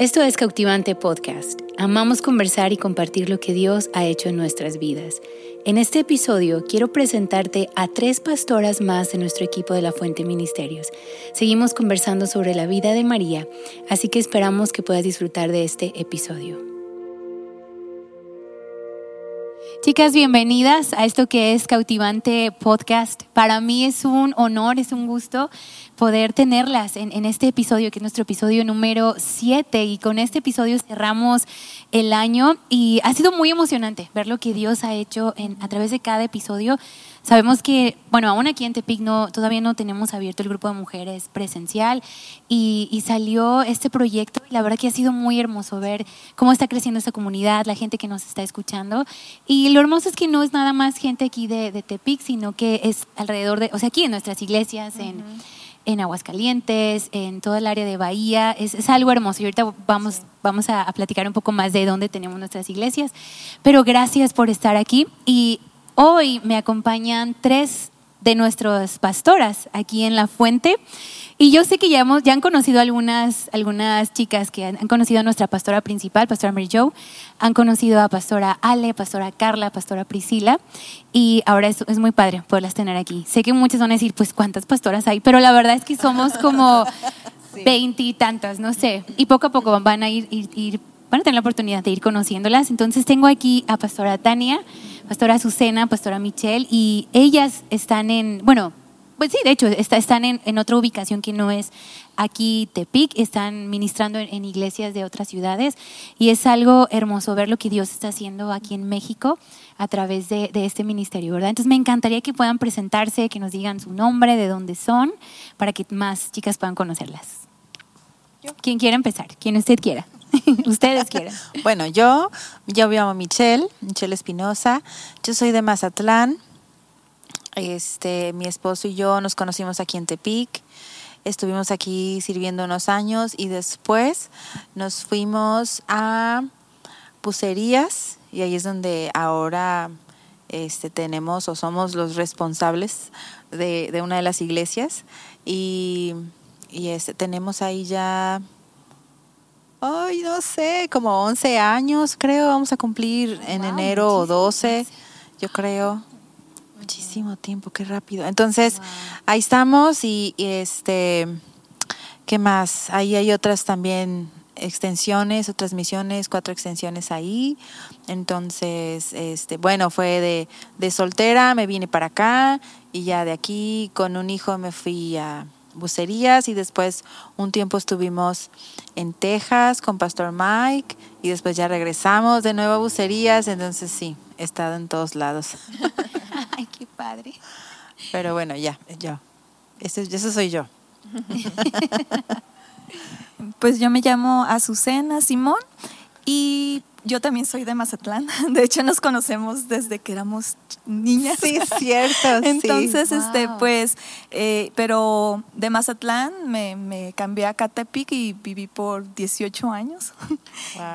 Esto es Cautivante Podcast. Amamos conversar y compartir lo que Dios ha hecho en nuestras vidas. En este episodio quiero presentarte a tres pastoras más de nuestro equipo de la Fuente Ministerios. Seguimos conversando sobre la vida de María, así que esperamos que puedas disfrutar de este episodio. Chicas, bienvenidas a esto que es Cautivante Podcast. Para mí es un honor, es un gusto poder tenerlas en, este episodio, que es nuestro episodio número 7. Y con este episodio cerramos el año y ha sido muy emocionante ver lo que Dios ha hecho a través de cada episodio. Sabemos que, bueno, aún aquí en Tepic no, todavía no tenemos abierto el grupo de mujeres presencial y, salió este proyecto y la verdad que ha sido muy hermoso ver cómo está creciendo esta comunidad, la gente que nos está escuchando. Y lo hermoso es que no es nada más gente aquí de, Tepic, sino que es alrededor de, o sea, aquí en nuestras iglesias, en en Aguascalientes, en todo el área de Bahía. Es, algo hermoso y ahorita vamos, vamos a, a, platicar un poco más de dónde tenemos nuestras iglesias. Pero gracias por estar aquí y Hoy me acompañan tres de nuestras pastoras aquí en La Fuente. Y yo sé que ya, hemos, ya han conocido algunas, algunas chicas que han, conocido a nuestra pastora principal, pastora Mary Jo, han conocido a pastora Ale, pastora Carla, pastora Priscila, y ahora es, es muy padre poderlas tener aquí. Sé que muchas van a decir, pues, ¿cuántas pastoras hay? Pero la verdad es que somos como veintitantas, no sé, y poco a poco van a ir, ir, ir, van a tener la oportunidad de ir conociéndolas. Entonces tengo aquí a pastora Tania, pastora Azucena, pastora Michelle, y ellas están en, bueno, pues sí, de hecho, están en, otra ubicación que no es aquí Tepic, están ministrando en, iglesias de otras ciudades y es algo hermoso ver lo que Dios está haciendo aquí en México a través de, este ministerio, ¿verdad? Entonces me encantaría que puedan presentarse, que nos digan su nombre, de dónde son, para que más chicas puedan conocerlas. ¿Quién quiere empezar? Quien usted quiera. Ustedes quieran. Bueno, yo, yo me llamo Michelle, Michelle Espinosa. Yo soy de Mazatlán. Este, mi esposo y yo nos conocimos aquí en Tepic. Estuvimos aquí sirviendo unos años y después nos fuimos a Pucerías y ahí es donde ahora este, tenemos o somos los responsables de, de una de las iglesias y, y este, tenemos ahí ya ay, no sé, como 11 años, creo, vamos a cumplir en enero o 12, yo creo. Muchísimo tiempo, qué rápido. Entonces, ahí estamos y, este, ¿qué más? Ahí hay otras también extensiones, otras misiones, cuatro extensiones ahí. Entonces, este, bueno, fue de, de soltera, me vine para acá y ya de aquí con un hijo me fui a bucerías y después un tiempo estuvimos en Texas con Pastor Mike y después ya regresamos de nuevo a bucerías, entonces sí, he estado en todos lados. Ay, qué padre. Pero bueno, ya, yo. Eso, eso soy yo. pues yo me llamo Azucena Simón y yo también soy de Mazatlán. De hecho, nos conocemos desde que éramos niñas. Sí, es cierto. Entonces, este, pues, eh, pero de Mazatlán me, me, cambié a Catepic y viví por 18 años.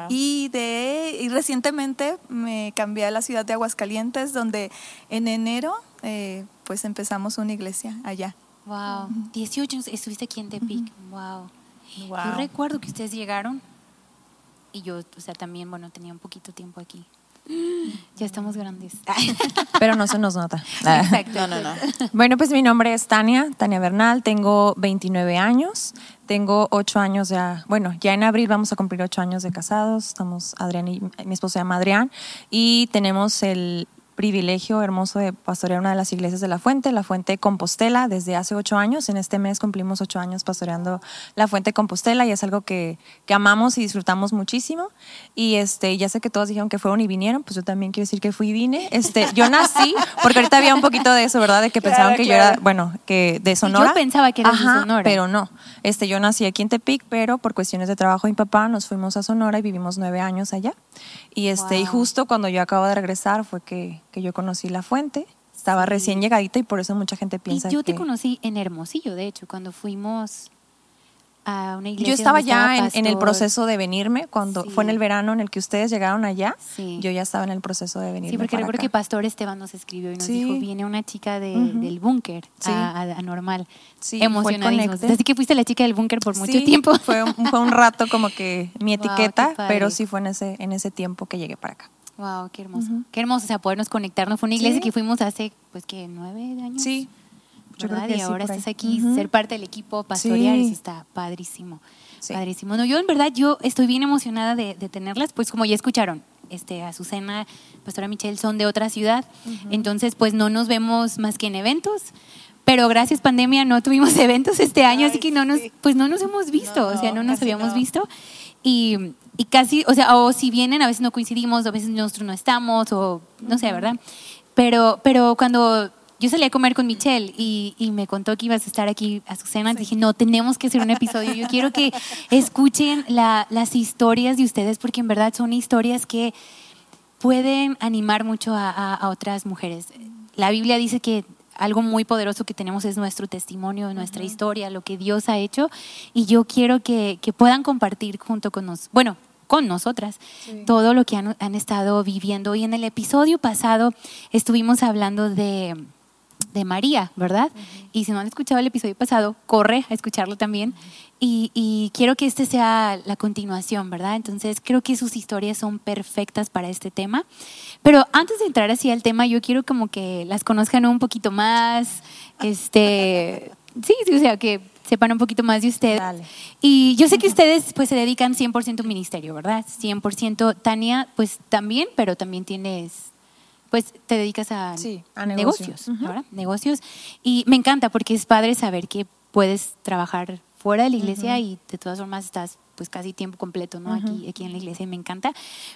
Y de y recientemente me cambié a la ciudad de Aguascalientes, donde en enero, eh, pues, empezamos una iglesia allá. Wow. 18 años estuviste aquí en Tepic. wow. wow. Yo recuerdo que ustedes llegaron y yo, o sea, también, bueno, tenía un poquito tiempo aquí. Ya estamos grandes. Pero no se nos nota. Exacto. No, no, no. Bueno, pues mi nombre es Tania, Tania Bernal, tengo 29 años, tengo 8 años ya, bueno, ya en abril vamos a cumplir 8 años de casados, estamos Adrián y mi esposo se llama Adrián, y tenemos el privilegio hermoso de pastorear una de las iglesias de La Fuente, La Fuente Compostela, desde hace ocho años. En este mes cumplimos ocho años pastoreando La Fuente Compostela y es algo que, que, amamos y disfrutamos muchísimo. Y este, ya sé que todos dijeron que fueron y vinieron, pues yo también quiero decir que fui y vine. Este, yo nací, porque ahorita había un poquito de eso, ¿verdad? De que pensaban que yo era, bueno, que de Sonora. Yo pensaba que era de Sonora. Pero no. Este, yo nací aquí en Tepic, pero por cuestiones de trabajo mi papá nos fuimos a Sonora y vivimos nueve años allá. Y, este, y justo cuando yo acabo de regresar fue que, que yo conocí La Fuente. Estaba recién llegadita y por eso mucha gente piensa y yo te conocí en Hermosillo, de hecho, cuando fuimos a una iglesia. Yo estaba ya en, en el proceso de venirme, cuando Sí. fue en el verano en el que ustedes llegaron allá, Sí. yo ya estaba en el proceso de venirme Sí, porque recuerdo acá. que Pastor Esteban nos escribió y nos Sí. dijo, viene una chica de- del búnker a, a- Normal. Emocionadísimos. Así que fuiste la chica del búnker por mucho tiempo. Fue un, fue un rato como que mi etiqueta, pero sí fue en ese, en ese tiempo que llegué para acá. Wow, qué hermoso. Qué hermoso, o sea, podernos conectarnos. Fue una iglesia que fuimos hace, pues, que nueve años. Sí, yo creo que y sí, ahora estás aquí, Ujú. ser parte del equipo pastoreal, Sí. eso está padrísimo. Sí. Padrísimo. No, yo en verdad, yo estoy bien emocionada de, de tenerlas, pues como ya escucharon, este, Azucena, Pastora Michelle son de otra ciudad, entonces pues no nos vemos más que en eventos. Pero gracias pandemia no tuvimos eventos este año, así Ay, que no nos, pues no nos hemos visto, No, o sea, no, no nos habíamos no. visto. Y, y casi, o sea, o si vienen, a veces no coincidimos, a veces nosotros no estamos, o no sé, ¿verdad? Pero, pero cuando yo salí a comer con Michelle y, y me contó que ibas a estar aquí a su cena, dije, no, tenemos que hacer un episodio. Yo quiero que escuchen la- las historias de ustedes, porque en verdad son historias que pueden animar mucho a, a- a otras mujeres. La Biblia dice que algo muy poderoso que tenemos es nuestro testimonio, nuestra historia, lo que Dios ha hecho, y yo quiero que, que puedan compartir junto con nosotros, bueno, con nosotras, todo lo que han, han estado viviendo. Y en el episodio pasado estuvimos hablando de, de María, ¿verdad? Y si no han escuchado el episodio pasado, corre a escucharlo también. Y, y quiero que este sea la continuación, ¿verdad? Entonces creo que sus historias son perfectas para este tema. Pero antes de entrar así al tema, yo quiero como que las conozcan un poquito más, este, sí, sí, o sea, que sepan un poquito más de ustedes. Dale. Y yo sé que ustedes pues se dedican 100% a un ministerio, ¿verdad? 100%. Tania, pues también, pero también tienes, pues te dedicas a, Sí, a negocios, negocio. Ujú. ¿verdad? Negocios. Y me encanta porque es padre saber que puedes trabajar fuera de la iglesia y de todas formas estás pues casi tiempo completo, ¿no? Aquí, aquí en la iglesia y me encanta.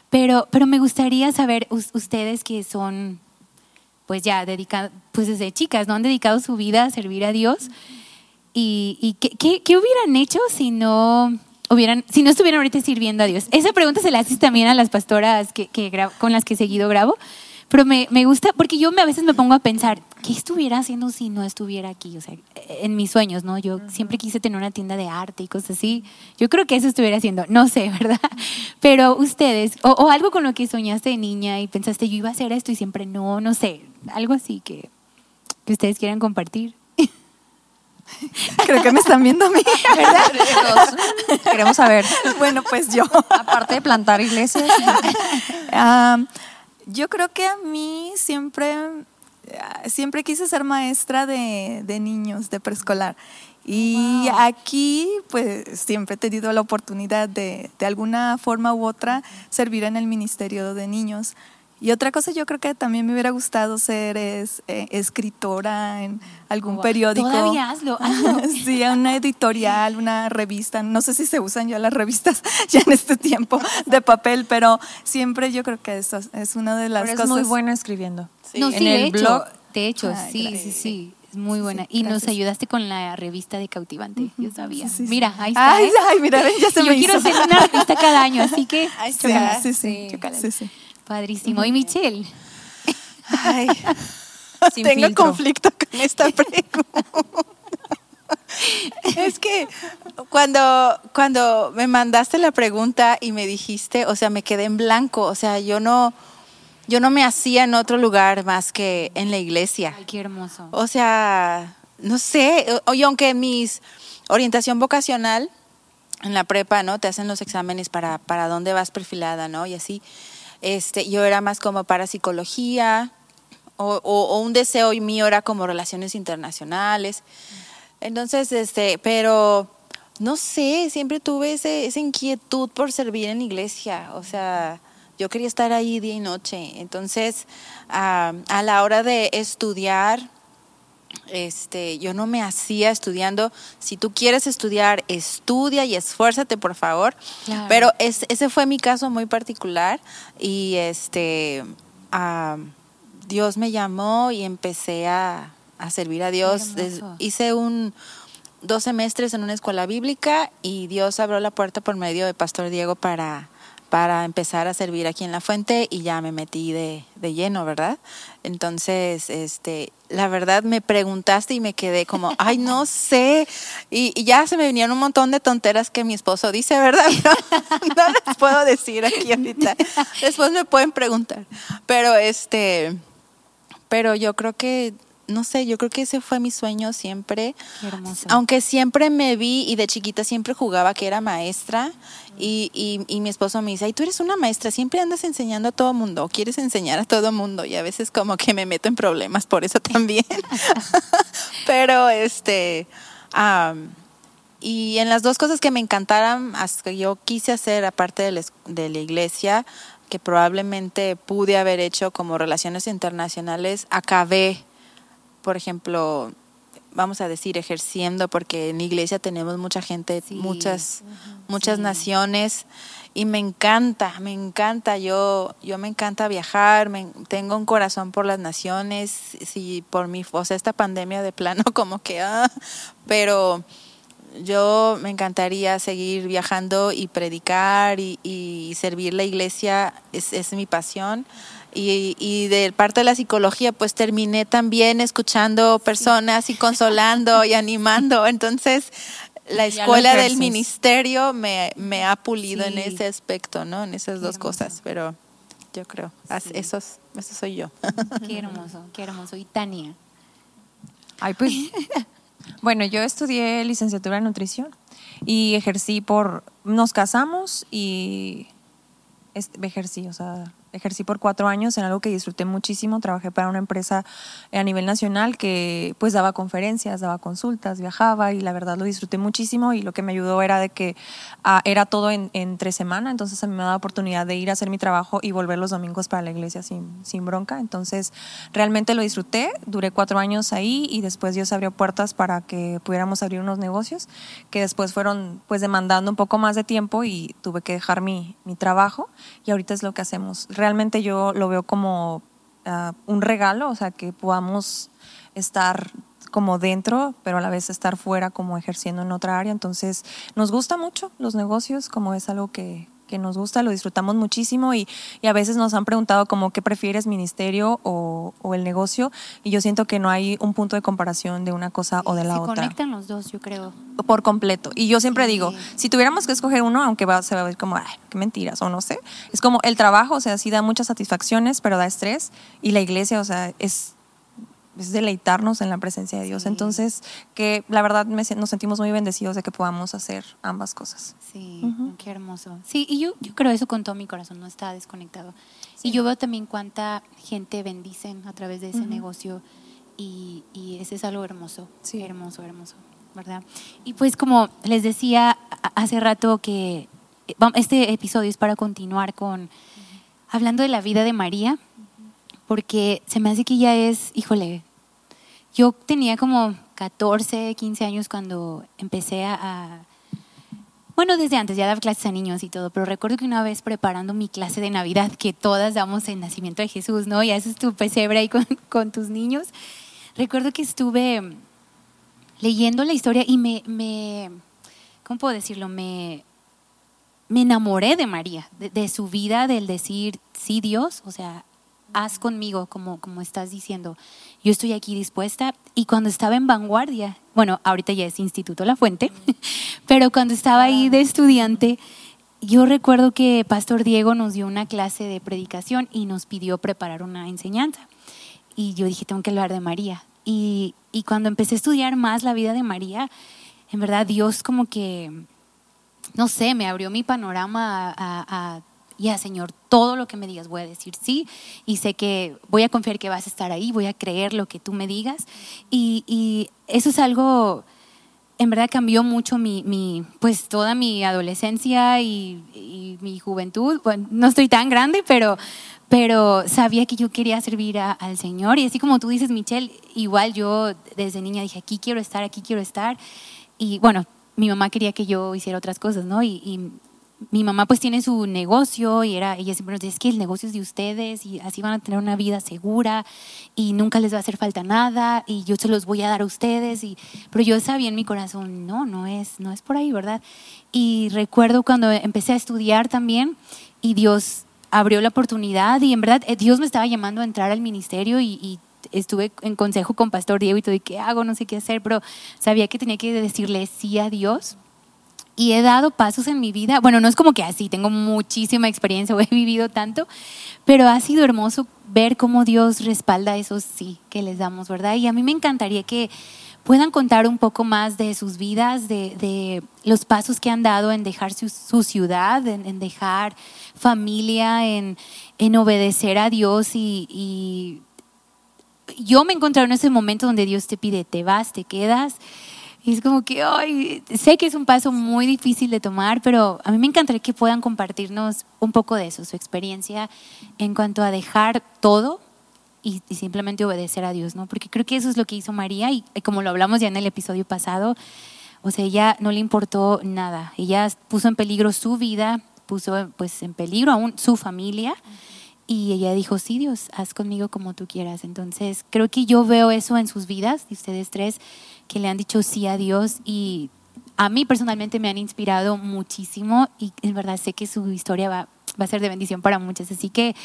Pero, pero me gustaría saber, us- ustedes que son pues ya dedicados, pues desde chicas, ¿no? Han dedicado su vida a servir a Dios. ¿Y, y qué, qué- qué hubieran hecho si no hubieran, si no estuvieran ahorita sirviendo a Dios? Esa pregunta se la haces también a las pastoras que, que gra- con las que seguido grabo. Pero me, me gusta, porque yo me- a veces me pongo a pensar, ¿qué estuviera haciendo si no estuviera aquí? O sea, en mis sueños, ¿no? Yo siempre quise tener una tienda de arte y cosas así. Yo creo que eso estuviera haciendo, no sé, ¿verdad? Pero ustedes, o, o algo con lo que soñaste de niña y pensaste, yo iba a hacer esto y siempre no, no sé, algo así que, que ustedes quieran compartir. Creo que me están viendo a mí. Todos queremos saber, bueno, pues yo. aparte de plantar iglesias, Ah, yo creo que a mí siempre, siempre quise ser maestra de, de niños, de preescolar. Y aquí, pues, siempre he tenido la oportunidad de, de alguna forma u otra, servir en el Ministerio de Niños. Y otra cosa yo creo que también me hubiera gustado ser es eh, escritora en algún Wow. periódico. Todavía hazlo, hazlo. Sí, una editorial, una revista. No sé si se usan ya las revistas ya en este tiempo de papel, pero siempre yo creo que eso es una de las pero es cosas. muy buena escribiendo. No, En sí, de el hecho, blog. de hecho, Ay, sí, gracias. sí, sí, es muy buena. Sí, y nos ayudaste con la revista de Cautivante, yo sabía. Sí, sí, sí. Mira, ahí está. Ay, ¿eh? ay, mira, ya se yo me quiero hizo. hacer una revista cada año, así que Ay, Sí, sí, sí, sí, sí. Padrísimo. Y Michelle, Ay, Sin tengo filtro. conflicto con esta pregunta. es que cuando, cuando me mandaste la pregunta y me dijiste, o sea, me quedé en blanco, o sea, yo no, yo no me hacía en otro lugar más que en la iglesia. ay, qué hermoso. O sea, no sé, y aunque mis orientación vocacional, en la prepa, ¿no? Te hacen los exámenes para, para dónde vas perfilada, ¿no? Y así. Este, yo era más como para psicología, o, un deseo mío era como relaciones internacionales. Entonces, este, pero no sé, siempre tuve ese, esa inquietud por servir en iglesia. O sea, yo quería estar ahí día y noche. Entonces, ah, a la hora de estudiar, este, yo no me hacía estudiando. Si tú quieres estudiar, estudia y esfuérzate, por favor. Claro. Pero es- ese fue mi caso muy particular y este, ah, Dios me llamó y empecé a, a servir a Dios. Hice un dos semestres en una escuela bíblica y Dios abrió la puerta por medio de Pastor Diego para para empezar a servir aquí en la fuente y ya me metí de, de, lleno, ¿verdad? Entonces, este, la verdad me preguntaste y me quedé como, ay, no sé. Y, y ya se me venían un montón de tonteras que mi esposo dice, ¿verdad? No, no les puedo decir aquí ahorita. Después me pueden preguntar. Pero este, pero yo creo que no sé, yo creo que ese fue mi sueño siempre. Aunque siempre me vi y de chiquita siempre jugaba que era maestra y, y, y, mi esposo me dice, ay, tú eres una maestra, siempre andas enseñando a todo mundo, quieres enseñar a todo mundo y a veces como que me meto en problemas por eso también. Pero este... y en las dos cosas que me encantaran, que yo quise hacer aparte de de la iglesia, que probablemente pude haber hecho como relaciones internacionales, acabé por ejemplo, vamos a decir, ejerciendo, porque en la iglesia tenemos mucha gente, muchas, muchas naciones, y me encanta, me encanta, yo, yo me encanta viajar, me, tengo un corazón por las naciones, si por mi, o sea, esta pandemia de plano como que, ah, pero yo me encantaría seguir viajando y predicar y, y servir la iglesia, es, es mi pasión y, y, de parte de la psicología, pues terminé también escuchando personas y consolando y animando. Entonces, la escuela del ministerio me, me ha pulido en ese aspecto, ¿no? En esas dos cosas, pero yo creo, eso, eso soy yo. Qué hermoso, qué hermoso. Y Tania. Ay, pues, bueno, yo estudié licenciatura en nutrición y ejercí por, nos casamos y ejercí, o sea, ejercí por cuatro años en algo que disfruté muchísimo. Trabajé para una empresa a nivel nacional que pues daba conferencias, daba consultas, viajaba y la verdad lo disfruté muchísimo y lo que me ayudó era de que ah, era todo en, entre semana, entonces a mí me daba oportunidad de ir a hacer mi trabajo y volver los domingos para la iglesia sin, sin bronca. Entonces realmente lo disfruté, duré cuatro años ahí y después Dios abrió puertas para que pudiéramos abrir unos negocios que después fueron pues demandando un poco más de tiempo y tuve que dejar mi, mi trabajo y ahorita es lo que hacemos realmente yo lo veo como ah, un regalo, o sea, que podamos estar como dentro, pero a la vez estar fuera como ejerciendo en otra área. Entonces, nos gusta mucho los negocios, como es algo que, que nos gusta, lo disfrutamos muchísimo y, y, a veces nos han preguntado como qué prefieres, ministerio o, o, el negocio y yo siento que no hay un punto de comparación de una cosa o de la otra. Se conectan los dos, yo creo. Por completo. Y yo siempre sí. digo, si tuviéramos que escoger uno, aunque va, se va a ver como, ay, qué mentiras o no sé, es como el trabajo, o sea, sí da muchas satisfacciones, pero da estrés y la iglesia, o sea, es es deleitarnos en la presencia de Dios. Sí. Entonces, que la verdad me, nos sentimos muy bendecidos de que podamos hacer ambas cosas. Sí, uh -huh. qué hermoso. Sí, y yo, yo creo eso con todo mi corazón, no está desconectado. Sí. Y yo veo también cuánta gente bendicen a través de ese uh -huh. negocio y, y ese es algo hermoso, sí. hermoso, hermoso, ¿verdad? Y pues como les decía hace rato que este episodio es para continuar con, uh -huh. hablando de la vida de María, porque se me hace que ya es, híjole, yo tenía como 14, 15 años cuando empecé a, bueno, desde antes ya daba clases a niños y todo, pero recuerdo que una vez preparando mi clase de Navidad, que todas damos el nacimiento de Jesús, ¿no? Y haces tu pesebre ahí con, tus niños, recuerdo que estuve leyendo la historia y me, me ¿cómo puedo decirlo? Me, me enamoré de María, de, de su vida, del decir, sí Dios, o sea, haz conmigo como, como estás diciendo. Yo estoy aquí dispuesta. Y cuando estaba en vanguardia, bueno, ahorita ya es Instituto La Fuente, pero cuando estaba ahí de estudiante, yo recuerdo que Pastor Diego nos dio una clase de predicación y nos pidió preparar una enseñanza. Y yo dije, tengo que hablar de María. Y, y cuando empecé a estudiar más la vida de María, en verdad Dios como que, no sé, me abrió mi panorama a, a, a ya Señor, todo lo que me digas voy a decir sí y sé que voy a confiar que vas a estar ahí, voy a creer lo que tú me digas y, y eso es algo, en verdad cambió mucho mi, mi pues toda mi adolescencia y, y, mi juventud, bueno, no estoy tan grande, pero, pero sabía que yo quería servir a, al Señor. Y así como tú dices, Michelle, igual yo desde niña dije, aquí quiero estar, aquí quiero estar y bueno, mi mamá quería que yo hiciera otras cosas, ¿no? Y, y mi mamá pues tiene su negocio y era, ella siempre decía, es que el negocio es de ustedes y así van a tener una vida segura y nunca les va a hacer falta nada y yo se los voy a dar a ustedes. Y, pero yo sabía en mi corazón, no, no es, no es por ahí, ¿verdad? Y recuerdo cuando empecé a estudiar también y Dios abrió la oportunidad y en verdad eh, Dios me estaba llamando a entrar al ministerio y, y estuve en consejo con Pastor Diego y todo, ¿y qué hago? No sé qué hacer, pero sabía que tenía que decirle sí a Dios y he dado pasos en mi vida. Bueno, no es como que así, tengo muchísima experiencia o he vivido tanto, pero ha sido hermoso ver cómo Dios respalda esos sí que les damos, ¿verdad? Y a mí me encantaría que puedan contar un poco más de sus vidas, de, los pasos que han dado en dejar su, ciudad, en, dejar familia, en, obedecer a Dios y, y yo me he encontrado en ese momento donde Dios te pide, te vas, te quedas y es como que, ay, sé que es un paso muy difícil de tomar, pero a mí me encantaría que puedan compartirnos un poco de eso, su experiencia en cuanto a dejar todo y, simplemente obedecer a Dios, ¿no? Porque creo que eso es lo que hizo María y, como lo hablamos ya en el episodio pasado, o sea, ella no le importó nada. Ella puso en peligro su vida, puso pues en peligro aún su familia. Y ella dijo, sí, Dios, haz conmigo como tú quieras. Entonces, creo que yo veo eso en sus vidas, de ustedes tres, que le han dicho sí a Dios y a mí personalmente me han inspirado muchísimo y en verdad sé que su historia va, va a ser de bendición para muchos. Así que,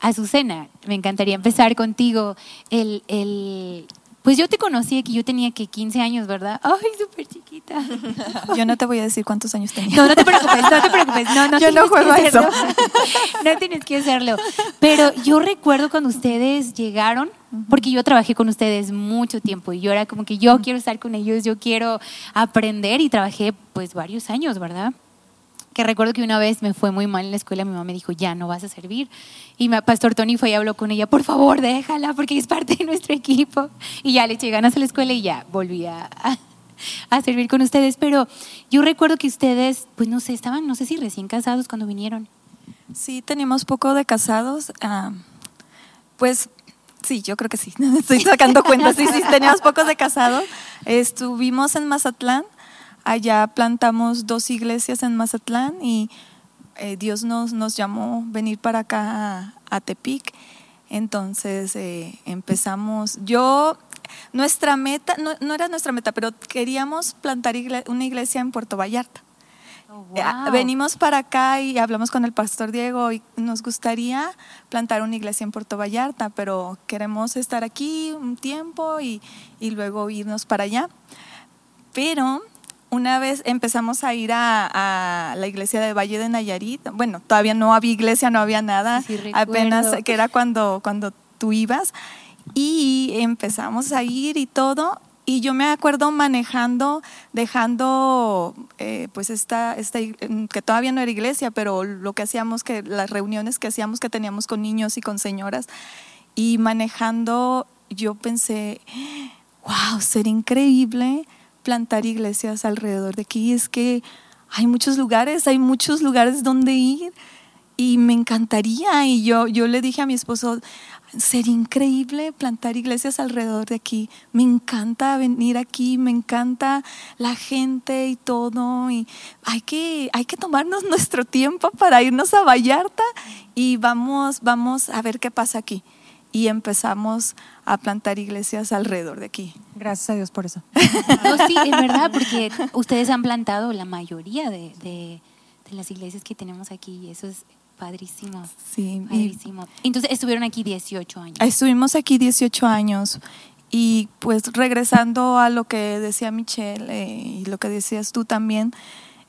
Azucena, me encantaría empezar contigo. El, el, pues yo te conocí aquí, yo tenía que 15 años, ¿verdad? Ay, súper chiquita. Yo no te voy a decir cuántos años tenía. No, no te preocupes, no te preocupes. No, no yo no juego a eso. No tienes que hacerlo. Pero yo recuerdo cuando ustedes llegaron, porque yo trabajé con ustedes mucho tiempo y yo era como que yo quiero estar con ellos, yo quiero aprender y trabajé pues varios años, ¿verdad? Que recuerdo que una vez me fue muy mal en la escuela, mi mamá me dijo, ya no vas a servir. Y Pastor Tony fue y habló con ella, por favor, déjala, porque es parte de nuestro equipo. Y ya le eché ganas a la escuela y ya volví a, servir con ustedes. Pero yo recuerdo que ustedes, pues no sé, estaban, no sé si recién casados cuando vinieron. Sí, teníamos poco de casados. Ah, pues sí, yo creo que sí. Estoy sacando cuentas. Sí, sí, teníamos poco de casados. Estuvimos en Mazatlán Allá plantamos dos iglesias en Mazatlán y eh, Dios nos, nos llamó venir para acá a, Tepic. Entonces eh, empezamos, yo, nuestra meta, no, era nuestra meta, pero queríamos plantar una iglesia en Puerto Vallarta. Oh, eh, venimos para acá y hablamos con el pastor Diego y nos gustaría plantar una iglesia en Puerto Vallarta, pero queremos estar aquí un tiempo y, y luego irnos para allá. Pero una vez empezamos a ir a, la iglesia de Valle de Nayarit. Bueno, todavía no había iglesia, no había nada, apenas que era cuando, cuando tú ibas. Y empezamos a ir y todo. Y yo me acuerdo manejando, dejando, eh, pues esta, esta, que todavía no era iglesia, pero lo que hacíamos, que las reuniones que hacíamos que teníamos con niños y con señoras, y manejando, yo pensé, wow, sería increíble plantar iglesias alrededor de aquí. Es que hay muchos lugares, hay muchos lugares donde ir y me encantaría. Y yo, yo le dije a mi esposo, sería increíble plantar iglesias alrededor de aquí. Me encanta venir aquí, me encanta la gente y todo. Y hay que, hay que tomarnos nuestro tiempo para irnos a Vallarta y vamos, vamos a ver qué pasa aquí y empezamos a plantar iglesias alrededor de aquí. Gracias a Dios por eso. No, sí, es verdad, porque ustedes han plantado la mayoría de, de, las iglesias que tenemos aquí y eso es padrísimo. Sí. Padrísimo. Entonces estuvieron aquí 18 años. Estuvimos aquí 18 años y pues regresando a lo que decía Michelle eh, y lo que decías tú también,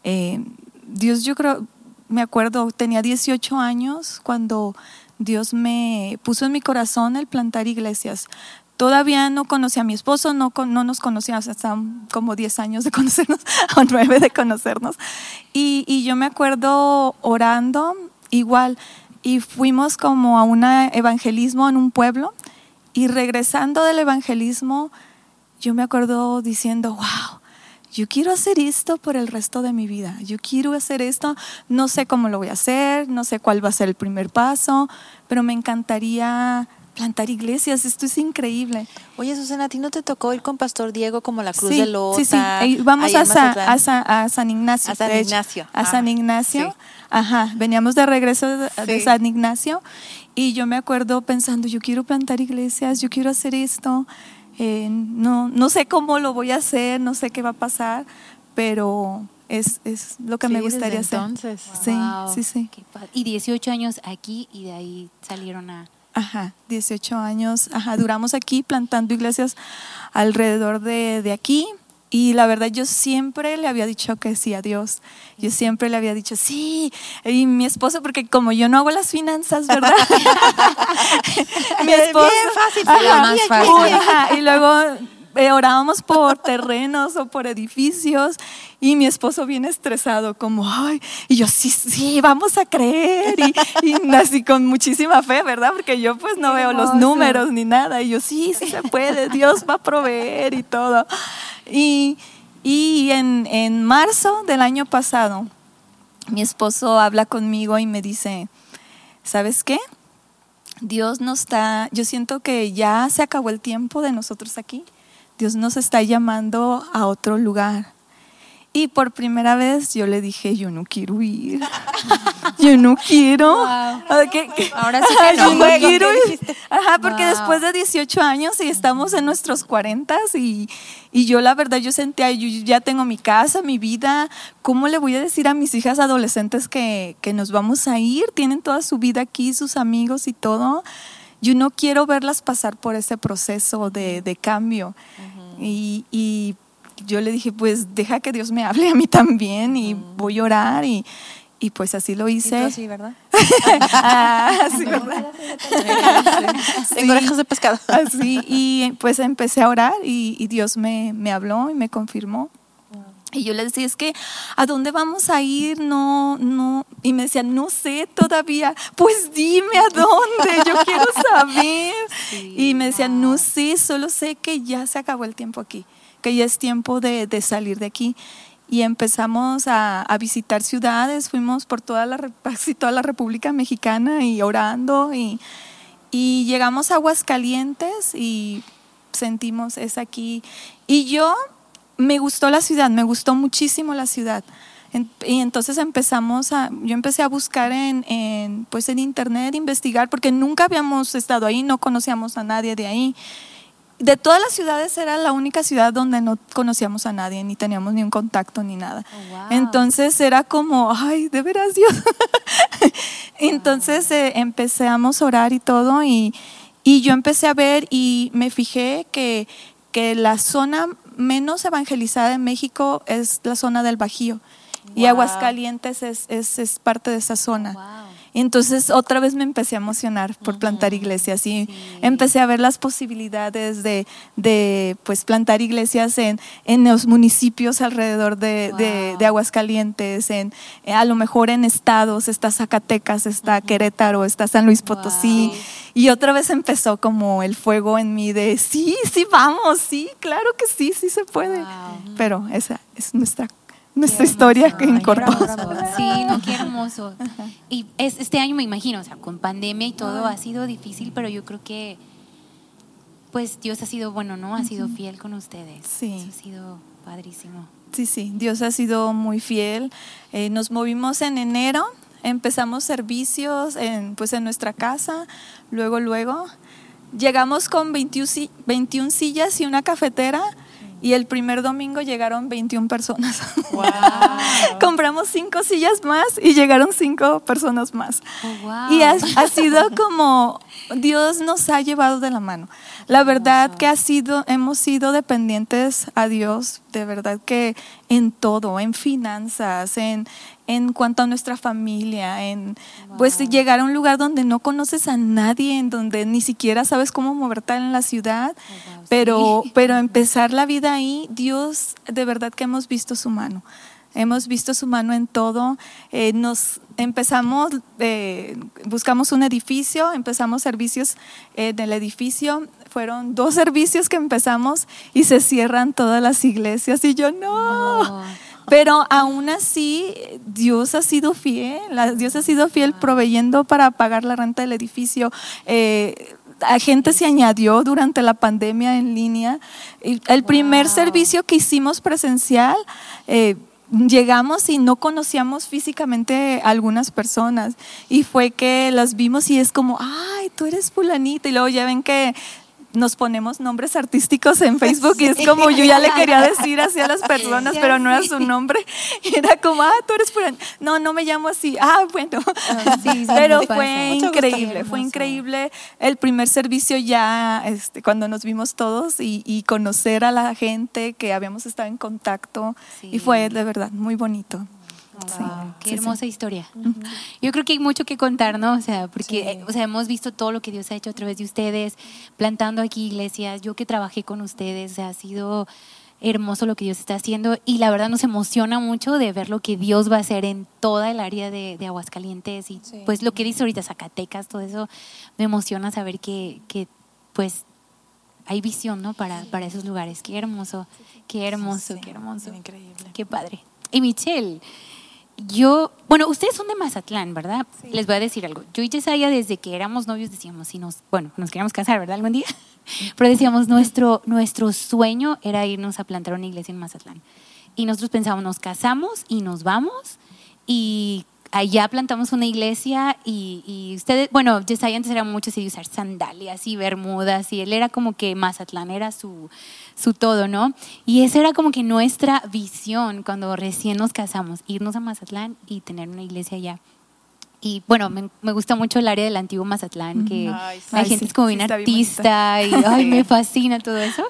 eh, Dios yo creo, me acuerdo, tenía 18 años cuando Dios me puso en mi corazón el plantar iglesias. Todavía no conocía a mi esposo, no, no nos conocíamos hasta como 10 años de conocernos, o 9 de conocernos. Y, y yo me acuerdo orando igual, y fuimos como a un evangelismo en un pueblo, y regresando del evangelismo, yo me acuerdo diciendo, wow, yo quiero hacer esto por el resto de mi vida, yo quiero hacer esto, no sé cómo lo voy a hacer, no sé cuál va a ser el primer paso, pero me encantaría plantar iglesias, esto es increíble. Oye, Susana, ¿a ti no te tocó ir con Pastor Diego como la Cruz sí, de Lota? Sí, sí, vamos a, Sa- a, Sa- a San Ignacio. A San de. Ignacio. A Ah, San Ignacio. sí. Ajá, veníamos de regreso de, de Sí. San Ignacio y yo me acuerdo pensando, yo quiero plantar iglesias, yo quiero hacer esto, eh, no, no sé cómo lo voy a hacer, no sé qué va a pasar, pero es, es lo que Sí, me desde gustaría hacer. entonces. Sí, Wow, sí, sí. Y 18 años aquí y de ahí salieron a... Ajá, 18 años, ajá, duramos aquí plantando iglesias alrededor de, de aquí. Y la verdad yo siempre le había dicho que sí a Dios. Yo siempre le había dicho sí. Y mi esposo, porque como yo no hago las finanzas, ¿verdad? mi esposo. Bien fácil, Ajá, la más fácil. uy, ajá, Y luego orábamos por terrenos o por edificios y mi esposo bien estresado, como, ay, y yo, sí, sí, vamos a creer. Y, y así con muchísima fe, ¿verdad? Porque yo pues no veo los números ni nada. Y yo, sí, sí se puede, Dios va a proveer y todo. Y, y en, en marzo del año pasado, mi esposo habla conmigo y me dice, ¿sabes qué? Dios nos está, yo siento que ya se acabó el tiempo de nosotros aquí. Dios nos está llamando a otro lugar. Y por primera vez yo le dije, yo no quiero ir. Yo no quiero. Ah, ¿qué- qué? Ahora sí que yo no. no Juego, quiero ¿qué ir. Ajá, porque Wow. después de 18 años y estamos en nuestros 40 y, y yo la verdad yo sentía, yo ya tengo mi casa, mi vida, ¿cómo le voy a decir a mis hijas adolescentes que, que nos vamos a ir? Tienen toda su vida aquí, sus amigos y todo. Yo no quiero verlas pasar por ese proceso de, de cambio. y, y yo le dije, pues deja que Dios me hable a mí también y voy a orar y, y pues así lo Y tú hice. así, ¿verdad? Ah, sí, ¿verdad? Tengo orejas de pescado. Así, y pues empecé a orar y, y Dios me, me habló y me confirmó. Y yo le decía, es que, ¿a dónde vamos a ir? No, no. Y me decía, no sé todavía. Pues dime a dónde, yo quiero saber. y me decía, no sé, solo sé que ya se acabó el tiempo aquí, que ya es tiempo de, de salir de aquí. Y empezamos a, a visitar ciudades, fuimos por toda la, casi toda la República Mexicana y orando y, y llegamos a Aguascalientes y sentimos es aquí. Y yo me gustó la ciudad, me gustó muchísimo la ciudad. En- y entonces empezamos a, yo empecé a buscar en, en, pues en internet, investigar, porque nunca habíamos estado ahí, no conocíamos a nadie de ahí. De todas las ciudades era la única ciudad donde no conocíamos a nadie, ni teníamos ni un contacto ni nada. Oh, wow. Entonces era como, ay, de veras Dios. Entonces eh, empezamos a orar y todo y, y yo empecé a ver y me fijé que, que la zona menos evangelizada de México es la zona del Bajío y. Aguascalientes es, es, es parte de esa zona. Wow. Y entonces otra vez me empecé a emocionar por plantar iglesias y Sí. empecé a ver las posibilidades de, de, pues plantar iglesias en, en los municipios alrededor de, de- Wow. de Aguascalientes, en, eh, a lo mejor en estados, está Zacatecas, está Querétaro, está San Luis Potosí. Wow. Y otra vez empezó como el fuego en mí de sí, sí, vamos, sí, claro que sí, sí se puede. Wow. Pero esa es nuestra, nuestra historia que bravo. Sí, no, qué hermoso. Y es, este año me imagino, o sea, con pandemia y todo ha sido difícil, pero yo creo que pues Dios ha sido bueno, ¿no? Ha sido fiel con ustedes. Sí. Eso ha sido padrísimo. Sí, sí, Dios ha sido muy fiel. Eh, nos movimos en enero, empezamos servicios en, pues en nuestra casa, luego, luego. Llegamos con 21, si- 21 sillas y una cafetera y el primer domingo llegaron 21 personas. Compramos cinco sillas más y llegaron cinco personas más. Oh, wow. Y ha, ha sido como Dios nos ha llevado de la mano. La verdad que ha sido, hemos sido dependientes a Dios, de verdad que en todo, en finanzas, en, en cuanto a nuestra familia, en pues llegar a un lugar donde no conoces a nadie, en donde ni siquiera sabes cómo moverte en la ciudad, Oh, wow, pero, sí. pero empezar la vida ahí, Dios, de verdad que hemos visto su mano. Hemos visto su mano en todo. Eh, nos empezamos, eh, buscamos un edificio, empezamos servicios en el edificio. Fueron dos servicios que empezamos y se cierran todas las iglesias. Y yo, no. No. Pero aún así, Dios ha sido fiel. Dios ha sido fiel proveyendo para pagar la renta del edificio. eh, gente se añadió durante la pandemia en línea. el primer servicio que hicimos presencial, eh, llegamos y no conocíamos físicamente a algunas personas y fue que las vimos y es como, ay, tú eres fulanita y luego ya ven que nos ponemos nombres artísticos en Facebook y es como yo ya le quería decir así a las personas, pero no era su nombre. era como, ah, tú eres. No, no me llamo así. Ah, bueno. Ah, pero fue increíble, fue increíble el primer servicio ya, este, cuando nos vimos todos y, conocer a la gente que habíamos estado en contacto y fue de verdad muy bonito qué hermosa historia. Yo creo que hay mucho que contar, ¿no? O sea, porque o sea, hemos visto todo lo que Dios ha hecho a través de ustedes, plantando aquí iglesias. Yo que trabajé con ustedes, ha sido hermoso lo que Dios está haciendo y la verdad nos emociona mucho de ver lo que Dios va a hacer en toda el área de, Aguascalientes y pues lo que dice ahorita Zacatecas, todo eso me emociona saber que, que pues hay visión, ¿no? Para, para esos lugares. Qué hermoso, qué hermoso, qué hermoso. Increíble. Qué padre. Y Michelle, yo, bueno, ustedes son de Mazatlán, ¿verdad? Les voy a decir algo. Yo y Yesaya, desde que éramos novios, decíamos, si nos, bueno, nos queríamos casar, ¿verdad? Algún día. Pero decíamos, nuestro, nuestro sueño era irnos a plantar una iglesia en Mazatlán. Y nosotros pensábamos, nos casamos y nos vamos. Y allá plantamos una iglesia y, ustedes, bueno, Yesaya antes era mucho así de usar sandalias y bermudas y él era como que Mazatlán era su, su todo, ¿no? Y esa era como que nuestra visión cuando recién nos casamos, irnos a Mazatlán y tener una iglesia allá. Y bueno, me, gusta mucho el área del antiguo Mazatlán, que hay gente es como bien artista y ay, me fascina todo eso.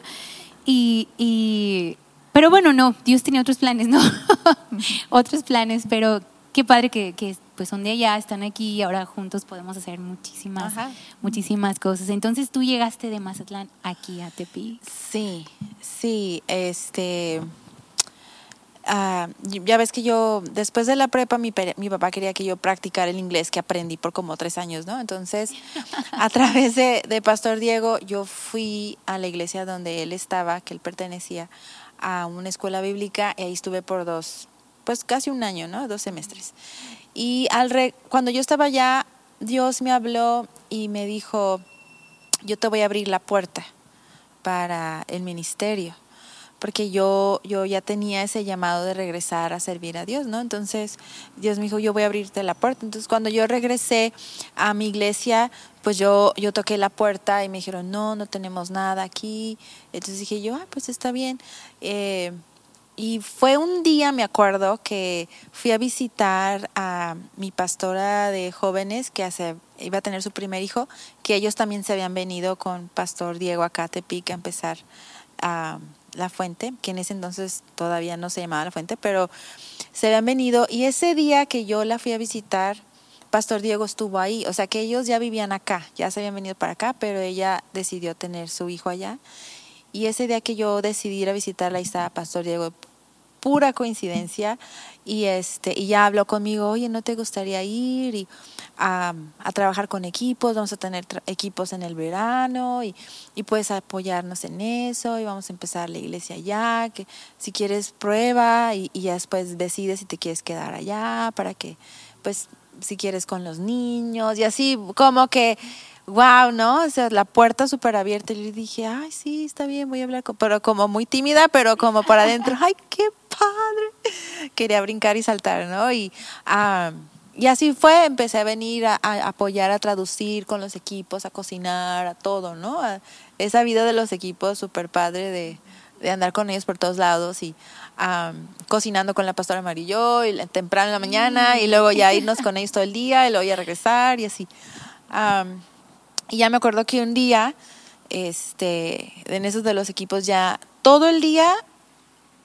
Y, y, pero bueno, no, Dios tenía otros planes, ¿no? otros planes, pero qué padre que, que, pues son de allá, están aquí y ahora juntos podemos hacer muchísimas, muchísimas cosas. Entonces tú llegaste de Mazatlán aquí a Tepi. Sí, sí, este... Ah, ya ves que yo, después de la prepa, mi, mi, papá quería que yo practicara el inglés que aprendí por como tres años, ¿no? Entonces, a través de, de Pastor Diego, yo fui a la iglesia donde él estaba, que él pertenecía a una escuela bíblica, y ahí estuve por dos, pues casi un año, ¿no? Dos semestres. Y al re, cuando yo estaba allá, Dios me habló y me dijo, yo te voy a abrir la puerta para el ministerio, porque yo, yo ya tenía ese llamado de regresar a servir a Dios, ¿no? Entonces Dios me dijo, yo voy a abrirte la puerta. Entonces cuando yo regresé a mi iglesia, pues yo, yo toqué la puerta y me dijeron, no, no tenemos nada aquí. Entonces dije yo, ah, pues está bien. Eh, y fue un día, me acuerdo, que fui a visitar a mi pastora de jóvenes que hace, iba a tener su primer hijo, que ellos también se habían venido con Pastor Diego acá a Tepic a empezar a La Fuente, que en ese entonces todavía no se llamaba La Fuente, pero se habían venido. Y ese día que yo la fui a visitar, Pastor Diego estuvo ahí. O sea que ellos ya vivían acá, ya se habían venido para acá, pero ella decidió tener su hijo allá. Y ese día que yo decidí ir a visitarla, ahí estaba Pastor Diego, pura coincidencia, y, este, y ya habló conmigo, oye, ¿no te gustaría ir y, a, trabajar con equipos? Vamos a tener equipos en el verano y, y, puedes apoyarnos en eso y vamos a empezar la iglesia allá, que si quieres prueba y, y ya después decides si te quieres quedar allá para que, pues, si quieres con los niños y así, como que wow, ¿no? O sea, la puerta súper abierta. Y le dije, ay, sí, está bien, voy a hablar con... Pero como muy tímida, pero como para adentro, ay, qué padre. Quería brincar y saltar, ¿no? Y, ah, y así fue, empecé a venir a, apoyar, a traducir con los equipos, a cocinar, a todo, ¿no? esa vida de los equipos súper padre de, de, andar con ellos por todos lados y ah, cocinando con la pastora Amarillo y temprano en la mañana y luego ya irnos con ellos todo el día y luego ya regresar y así. Y ya me acuerdo que un día, este, en esos de los equipos ya, todo el día,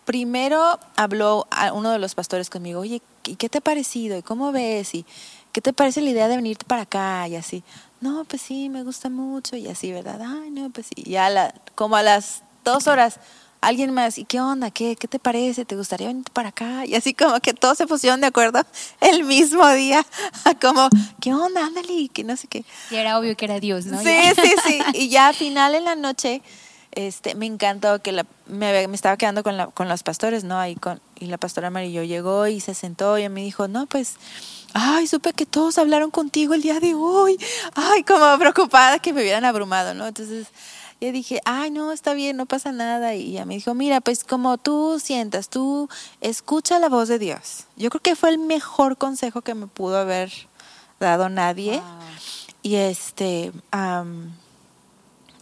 primero habló a uno de los pastores conmigo, oye, ¿y qué te ha parecido? ¿Y cómo ves? ¿Y qué te parece la idea de venirte para acá? Y así, no, pues sí, me gusta mucho. Y así, ¿verdad? Ay, no, pues sí. Ya la, como a las dos horas, alguien más, ¿y qué onda? ¿Qué, ¿Qué te parece? ¿Te gustaría venir para acá? Y así como que todos se pusieron de acuerdo el mismo día, como, ¿qué onda? Ándale, que no sé qué. Y era obvio que era Dios, ¿no? Sí, sí, sí. Y ya al final en la noche, este, me encantó que la, me, me, estaba quedando con, la, con los pastores, ¿no? Ahí con, y la pastora Amarillo llegó y se sentó y me dijo, no, pues ay, supe que todos hablaron contigo el día de hoy. Ay, como preocupada que me hubieran abrumado, ¿no? Entonces, yo dije, ay, no, está bien, no pasa nada. Y ella me dijo, mira, pues como tú sientas, tú escucha la voz de Dios. Yo creo que fue el mejor consejo que me pudo haber dado nadie. Y este,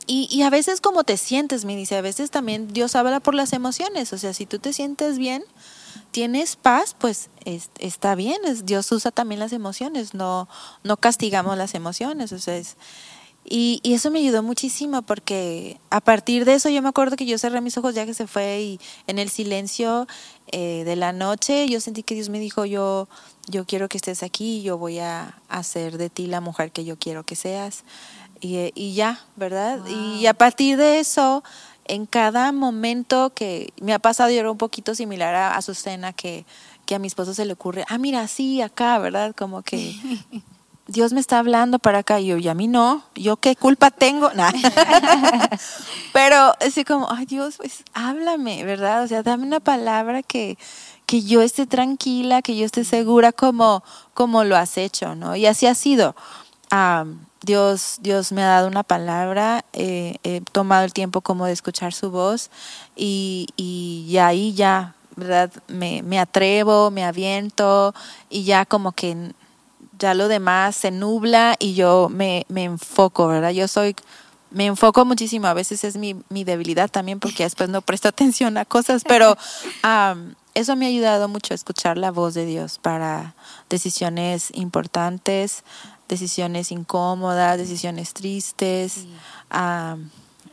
y, y, a veces como te sientes, me dice, a veces también Dios habla por las emociones. O sea, si tú te sientes bien, tienes paz, pues está bien. Dios usa también las emociones, no, no castigamos las emociones. O sea, es, y, y, eso me ayudó muchísimo porque a partir de eso yo me acuerdo que yo cerré mis ojos ya que se fue y en el silencio eh, de la noche yo sentí que Dios me dijo yo, yo quiero que estés aquí, yo voy a hacer de ti la mujer que yo quiero que seas. Y, y ya, ¿verdad? Y a partir de eso, en cada momento que me ha pasado, yo era un poquito similar a, Azucena, que, que a mi esposo se le ocurre, ah, mira, así, acá, ¿verdad? Como que Dios me está hablando para acá y yo, y a mí no, yo qué culpa tengo, Pero así como, ay Dios, pues háblame, ¿verdad? O sea, dame una palabra que, que yo esté tranquila, que yo esté segura como, como lo has hecho, ¿no? Y así ha sido. Dios, Dios me ha dado una palabra, eh, he tomado el tiempo como de escuchar su voz y, y, ahí ya, ¿verdad? Me, me atrevo, me aviento y ya como que ya lo demás se nubla y yo me, me enfoco, ¿verdad? Yo soy, me enfoco muchísimo, a veces es mi, mi debilidad también porque después no presto atención a cosas, pero eso me ha ayudado mucho a escuchar la voz de Dios para decisiones importantes, decisiones incómodas, decisiones tristes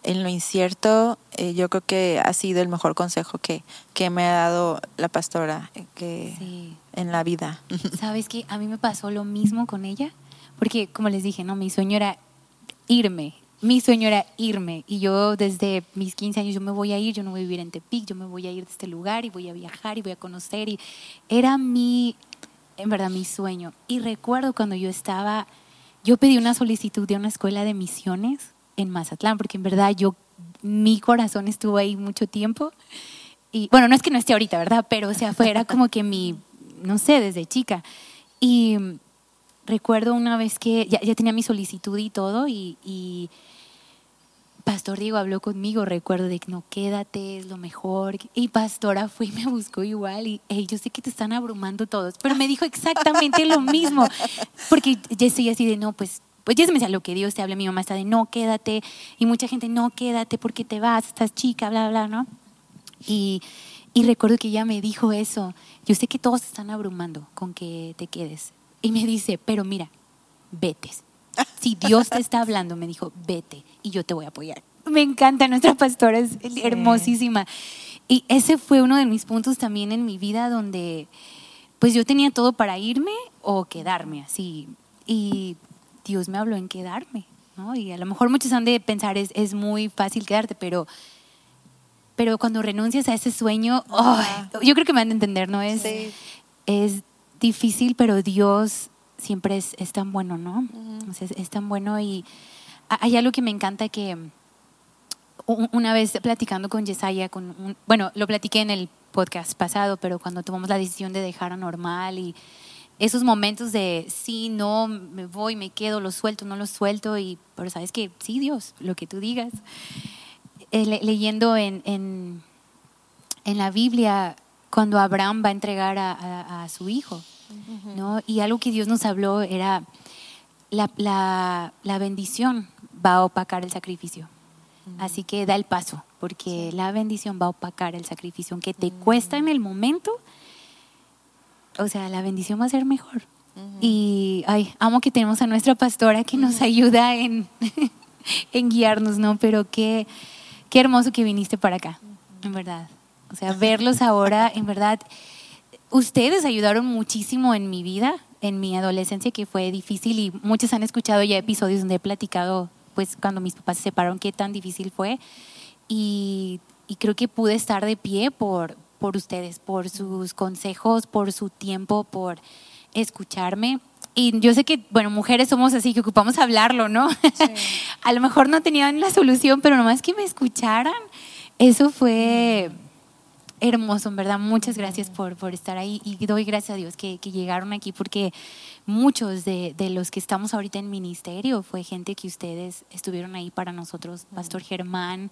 en lo incierto, eh, yo creo que ha sido el mejor consejo que, que me ha dado la pastora eh, que en la vida. ¿Sabes que A mí me pasó lo mismo con ella, porque como les dije, no, mi sueño era irme, mi sueño era irme y yo desde mis 15 años yo me voy a ir, yo no voy a vivir en Tepic, yo me voy a ir de este lugar y voy a viajar y voy a conocer y era mi, en verdad, mi sueño. Y recuerdo cuando yo estaba, yo pedí una solicitud de una escuela de misiones en Mazatlán, porque en verdad yo, mi corazón estuvo ahí mucho tiempo. Y bueno, no es que no esté ahorita, ¿verdad? Pero o sea, fue, como que mi, no sé, desde chica. Y recuerdo una vez que ya, tenía mi solicitud y todo, y, Pastor Diego habló conmigo, recuerdo de que no, quédate, es lo mejor. Y Pastora fue y me buscó igual y yo sé que te están abrumando todos, pero me dijo exactamente lo mismo, porque yo estoy así de, no, pues pues ya se me decía lo que Dios te habla, mi mamá está de no, quédate, y mucha gente, no, quédate porque te vas, estás chica, bla, bla, ¿no? Y, y recuerdo que ella me dijo eso, yo sé que todos están abrumando con que te quedes. Y me dice, pero mira, vete. Si Dios te está hablando, me dijo, vete y yo te voy a apoyar. Me encanta, nuestra pastora es hermosísima. Y ese fue uno de mis puntos también en mi vida donde pues yo tenía todo para irme o quedarme así. Y Dios me habló en quedarme, ¿no? Y a lo mejor muchos han de pensar, es, es muy fácil quedarte, pero, pero cuando renuncias a ese sueño, yo creo que me van a entender, ¿no? Es, es difícil, pero Dios siempre es, es tan bueno, ¿no? es, tan bueno y hay algo que me encanta que una vez platicando con Yesaya, con bueno, lo platiqué en el podcast pasado, pero cuando tomamos la decisión de dejar a normal y esos momentos de sí, no, me voy, me quedo, lo suelto, no lo suelto, y, pero sabes que sí, Dios, lo que tú digas. Eh, leyendo en, en, en, la Biblia, cuando Abraham va a entregar a, a, su hijo, ¿no? y algo que Dios nos habló era la, la, la bendición va a opacar el sacrificio. Así que da el paso, porque la bendición va a opacar el sacrificio, aunque te cuesta en el momento, o sea, la bendición va a ser mejor. Y, ay, amo que tenemos a nuestra pastora que nos ayuda en, en guiarnos, ¿no? Pero qué, qué hermoso que viniste para acá, en verdad. O sea, verlos ahora, en verdad, ustedes ayudaron muchísimo en mi vida, en mi adolescencia, que fue difícil y muchos han escuchado ya episodios donde he platicado, pues, cuando mis papás se separaron, qué tan difícil fue. Y, creo que pude estar de pie por, por ustedes, por sus consejos, por su tiempo, por escucharme. Y yo sé que, bueno, mujeres somos así, que ocupamos hablarlo, ¿no? a lo mejor no tenían la solución, pero nomás que me escucharan, eso fue, hermoso, en verdad. Muchas gracias por, por estar ahí y doy gracias a Dios que, que llegaron aquí porque muchos de, de, los que estamos ahorita en ministerio fue gente que ustedes estuvieron ahí para nosotros. Pastor Germán,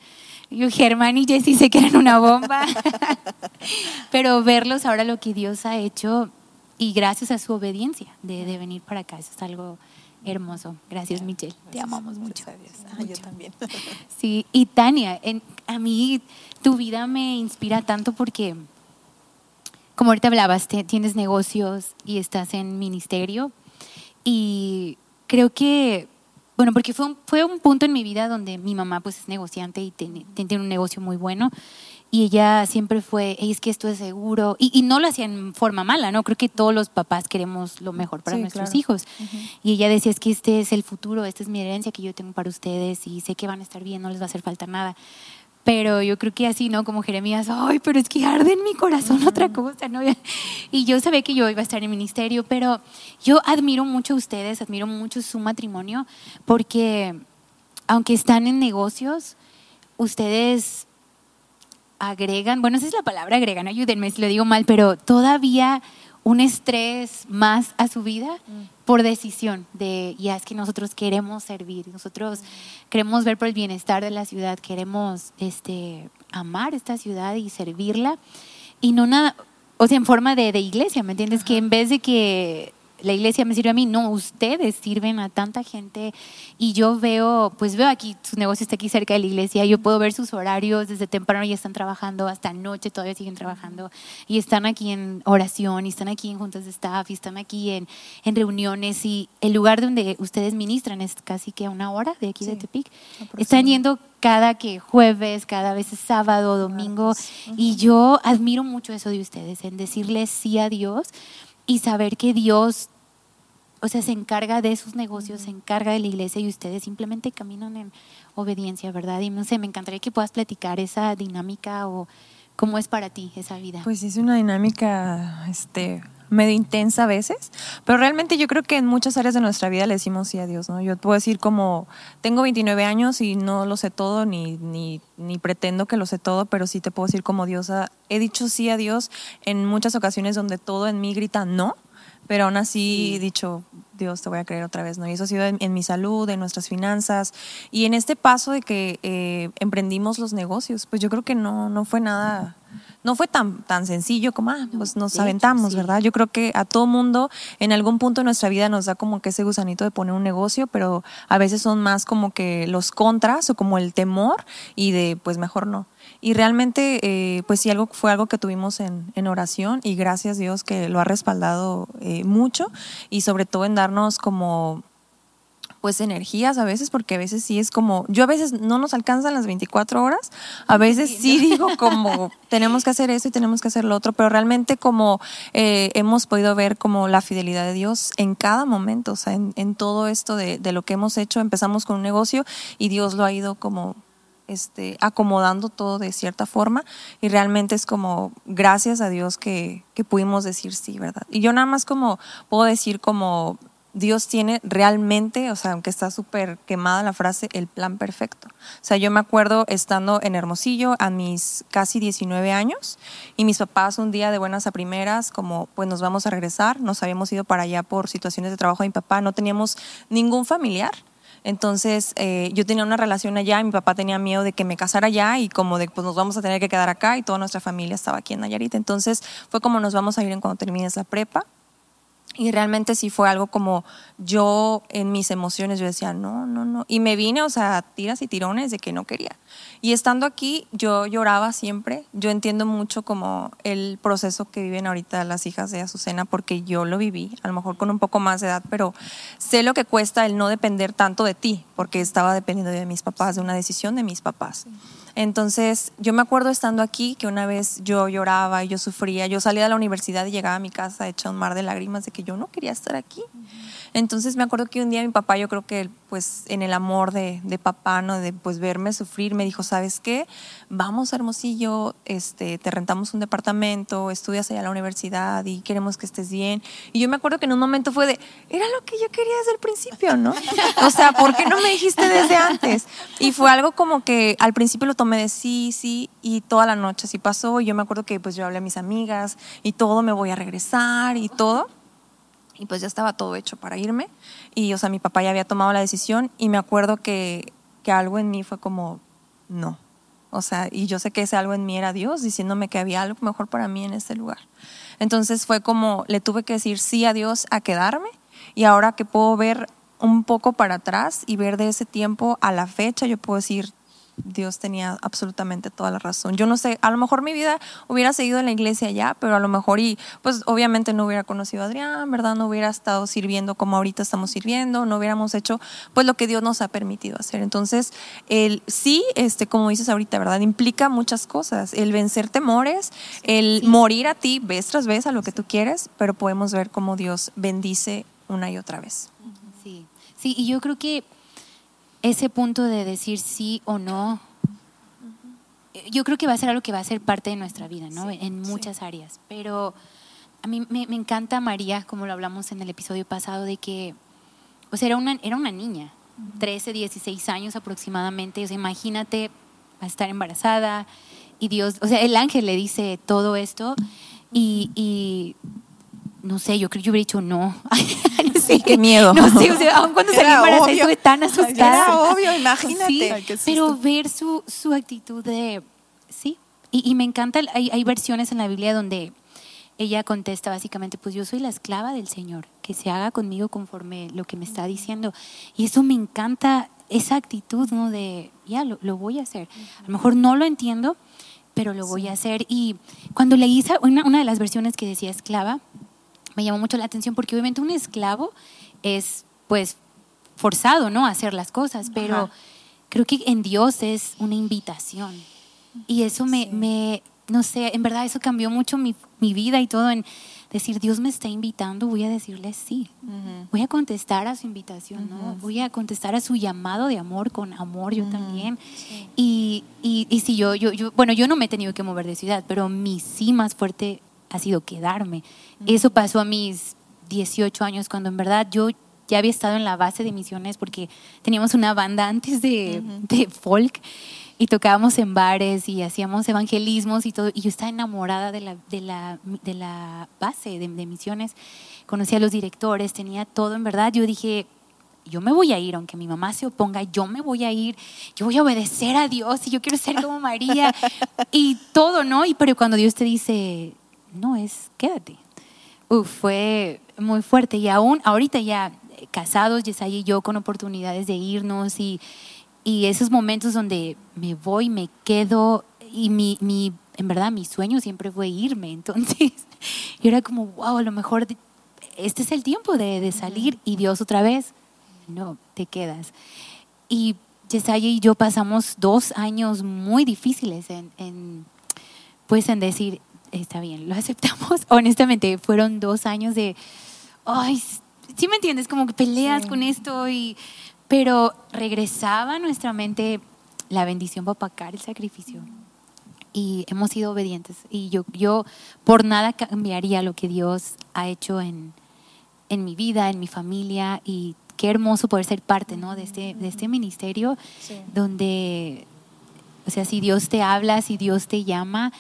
yo Germán y Jessy se quedan una bomba, pero verlos ahora lo que Dios ha hecho y gracias a su obediencia de, de venir para acá, eso es algo hermoso. Gracias, Michelle. Te amamos mucho. Ah, yo también. Sí, y Tania, en, a mí tu vida me inspira tanto porque, como ahorita hablabas, tienes negocios y estás en ministerio. Y creo que, bueno, porque fue un, fue un punto en mi vida donde mi mamá pues es negociante y tiene, tiene un negocio muy bueno y ella siempre fue, es que esto es seguro, y, y, no lo hacía en forma mala, ¿no? Creo que todos los papás queremos lo mejor para Sí, nuestros claro. hijos. Y ella decía, es que este es el futuro, esta es mi herencia que yo tengo para ustedes y sé que van a estar bien, no les va a hacer falta nada. Pero yo creo que así, ¿no? Como Jeremías, ay, pero es que arde en mi corazón otra cosa, ¿no? Y yo sabía que yo iba a estar en ministerio, pero yo admiro mucho a ustedes, admiro mucho su matrimonio, porque aunque están en negocios, ustedes agregan, bueno, esa es la palabra agregan, ayúdenme si lo digo mal, pero todavía un estrés más a su vida por decisión de, ya es que nosotros queremos servir, nosotros queremos ver por el bienestar de la ciudad, queremos este, amar esta ciudad y servirla, y no nada, o sea, en forma de, de iglesia, ¿me entiendes? Que en vez de que la iglesia me sirve a mí, no, ustedes sirven a tanta gente y yo veo, pues veo aquí, su negocio está aquí cerca de la iglesia, yo puedo ver sus horarios, desde temprano ya están trabajando, hasta noche todavía siguen trabajando y están aquí en oración y están aquí en juntas de staff y están aquí en, en reuniones y el lugar donde ustedes ministran es casi que a una hora de aquí de Sí, Tepic. Están yendo cada que jueves, cada vez es sábado, domingo y yo admiro mucho eso de ustedes, en decirles sí a Dios y saber que Dios, o sea, se encarga de sus negocios, se encarga de la iglesia y ustedes simplemente caminan en obediencia, ¿verdad? Y no sé, me encantaría que puedas platicar esa dinámica o cómo es para ti esa vida. Pues es una dinámica este, medio intensa a veces, pero realmente yo creo que en muchas áreas de nuestra vida le decimos sí a Dios, ¿no? Yo puedo decir como, tengo 29 años y no lo sé todo, ni, ni, ni pretendo que lo sé todo, pero sí te puedo decir como diosa, he dicho sí a Dios en muchas ocasiones donde todo en mí grita no, pero aún así he dicho, Dios, te voy a creer otra vez, ¿no? Y eso ha sido en, en mi salud, en nuestras finanzas y en este paso de que eh, emprendimos los negocios, pues yo creo que no, no fue nada, no fue tan, tan sencillo como, ah, pues nos hecho, aventamos, sí. ¿verdad? Yo creo que a todo mundo en algún punto de nuestra vida nos da como que ese gusanito de poner un negocio, pero a veces son más como que los contras o como el temor y de, pues mejor no. Y realmente, eh, pues sí, algo, fue algo que tuvimos en, en oración y gracias Dios que lo ha respaldado eh, mucho y sobre todo en darnos como pues energías a veces, porque a veces sí es como, yo a veces no nos alcanzan las 24 horas, a veces sí digo como, tenemos que hacer eso y tenemos que hacer lo otro, pero realmente como eh, hemos podido ver como la fidelidad de Dios en cada momento, o sea, en, en todo esto de, de lo que hemos hecho, empezamos con un negocio y Dios lo ha ido como este, acomodando todo de cierta forma y realmente es como gracias a Dios que, que pudimos decir sí, ¿verdad? Y yo nada más como puedo decir como Dios tiene realmente, o sea, aunque está súper quemada la frase, el plan perfecto. O sea, yo me acuerdo estando en Hermosillo a mis casi 19 años y mis papás un día de buenas a primeras, como pues nos vamos a regresar, nos habíamos ido para allá por situaciones de trabajo de mi papá, no teníamos ningún familiar. Entonces eh, yo tenía una relación allá y mi papá tenía miedo de que me casara allá y como de pues nos vamos a tener que quedar acá y toda nuestra familia estaba aquí en Nayarit. Entonces fue como nos vamos a ir en cuando termines la prepa. Y realmente sí fue algo como yo en mis emociones, yo decía, no, no, no. Y me vine, o sea, tiras y tirones de que no quería. Y estando aquí, yo lloraba siempre. Yo entiendo mucho como el proceso que viven ahorita las hijas de Azucena, porque yo lo viví, a lo mejor con un poco más de edad, pero sé lo que cuesta el no depender tanto de ti, porque estaba dependiendo de mis papás, de una decisión de mis papás. Entonces, yo me acuerdo estando aquí que una vez yo lloraba y yo sufría, yo salía de la universidad y llegaba a mi casa hecha un mar de lágrimas de que yo no quería estar aquí. Entonces me acuerdo que un día mi papá, yo creo que pues en el amor de, de papá, ¿no? De pues verme sufrir, me dijo, ¿sabes qué? Vamos a Hermosillo, este, te rentamos un departamento, estudias allá en la universidad y queremos que estés bien. Y yo me acuerdo que en un momento fue de, era lo que yo quería desde el principio, ¿no? O sea, ¿por qué no me dijiste desde antes? Y fue algo como que al principio lo tomé de sí, sí, y toda la noche así pasó. Y yo me acuerdo que pues yo hablé a mis amigas y todo, me voy a regresar y todo. Y pues ya estaba todo hecho para irme. Y, o sea, mi papá ya había tomado la decisión y me acuerdo que, que algo en mí fue como, no. O sea, y yo sé que ese algo en mí era Dios diciéndome que había algo mejor para mí en este lugar. Entonces fue como, le tuve que decir sí a Dios a quedarme y ahora que puedo ver un poco para atrás y ver de ese tiempo a la fecha, yo puedo decir, Dios tenía absolutamente toda la razón. Yo no sé, a lo mejor mi vida hubiera seguido en la iglesia ya, pero a lo mejor y pues obviamente no hubiera conocido a Adrián, ¿verdad? No hubiera estado sirviendo como ahorita estamos sirviendo, no hubiéramos hecho pues lo que Dios nos ha permitido hacer. Entonces, el sí, este como dices ahorita, ¿verdad? Implica muchas cosas, el vencer temores, el morir a ti vez tras vez a lo que tú quieres, pero podemos ver cómo Dios bendice una y otra vez. Sí. Sí, y yo creo que ese punto de decir sí o no, yo creo que va a ser algo que va a ser parte de nuestra vida, ¿no? en muchas áreas. Pero a mí me, encanta María, como lo hablamos en el episodio pasado, de que, o sea, era una, era una niña, 13, 16 años aproximadamente. O sea, imagínate a estar embarazada y Dios, o sea, el ángel le dice todo esto y, y no sé, yo creo que yo hubiera dicho no. sí, qué miedo. No sé, o sea, aun cuando salí embarazada estuve tan asustada. Era obvio, imagínate. pero ver su, su actitud de, sí, y, y me encanta, hay, hay, versiones en la Biblia donde ella contesta básicamente, pues yo soy la esclava del Señor, que se haga conmigo conforme lo que me está diciendo. Y eso me encanta, esa actitud, ¿no? De, ya, lo, lo voy a hacer. A lo mejor no lo entiendo, pero lo voy a hacer. Y cuando leí una, una de las versiones que decía esclava, me llamó mucho la atención porque obviamente un esclavo es pues forzado, ¿no? A hacer las cosas, pero creo que en Dios es una invitación. Y eso me, me, no sé, en verdad eso cambió mucho mi, mi, vida y todo en decir, Dios me está invitando, voy a decirle sí. Voy a contestar a su invitación, ¿no? Voy a contestar a su llamado de amor con amor, yo también. Y, y, y, si yo, yo, yo, bueno, yo no me he tenido que mover de ciudad, pero mi sí más fuerte ha sido quedarme. Eso pasó a mis 18 años, cuando en verdad yo ya había estado en la base de misiones porque teníamos una banda antes de, folk y tocábamos en bares y hacíamos evangelismos y todo. Y yo estaba enamorada de la, de la, de la base de, de misiones. Conocí a los directores, tenía todo en verdad. Yo dije, yo me voy a ir, aunque mi mamá se oponga, yo me voy a ir, yo voy a obedecer a Dios y yo quiero ser como María y todo, ¿no? Y pero cuando Dios te dice, no es quédate. Uf, fue muy fuerte y aún ahorita ya casados, Yesaya y yo con oportunidades de irnos y, y esos momentos donde me voy, me quedo y mi, mi, en verdad mi sueño siempre fue irme, entonces yo era como, wow, a lo mejor este es el tiempo de, de salir y Dios otra vez, no, te quedas. Y Yesaya y yo pasamos dos años muy difíciles en, en pues en decir, está bien, lo aceptamos. Honestamente, fueron dos años de, ay, sí me entiendes, como que peleas con esto, y, pero regresaba a nuestra mente la bendición para pagar el sacrificio. Y hemos sido obedientes. Y yo, yo por nada cambiaría lo que Dios ha hecho en, en mi vida, en mi familia. Y qué hermoso poder ser parte ¿no? de, este, de este ministerio donde, o sea, si Dios te habla, si Dios te llama,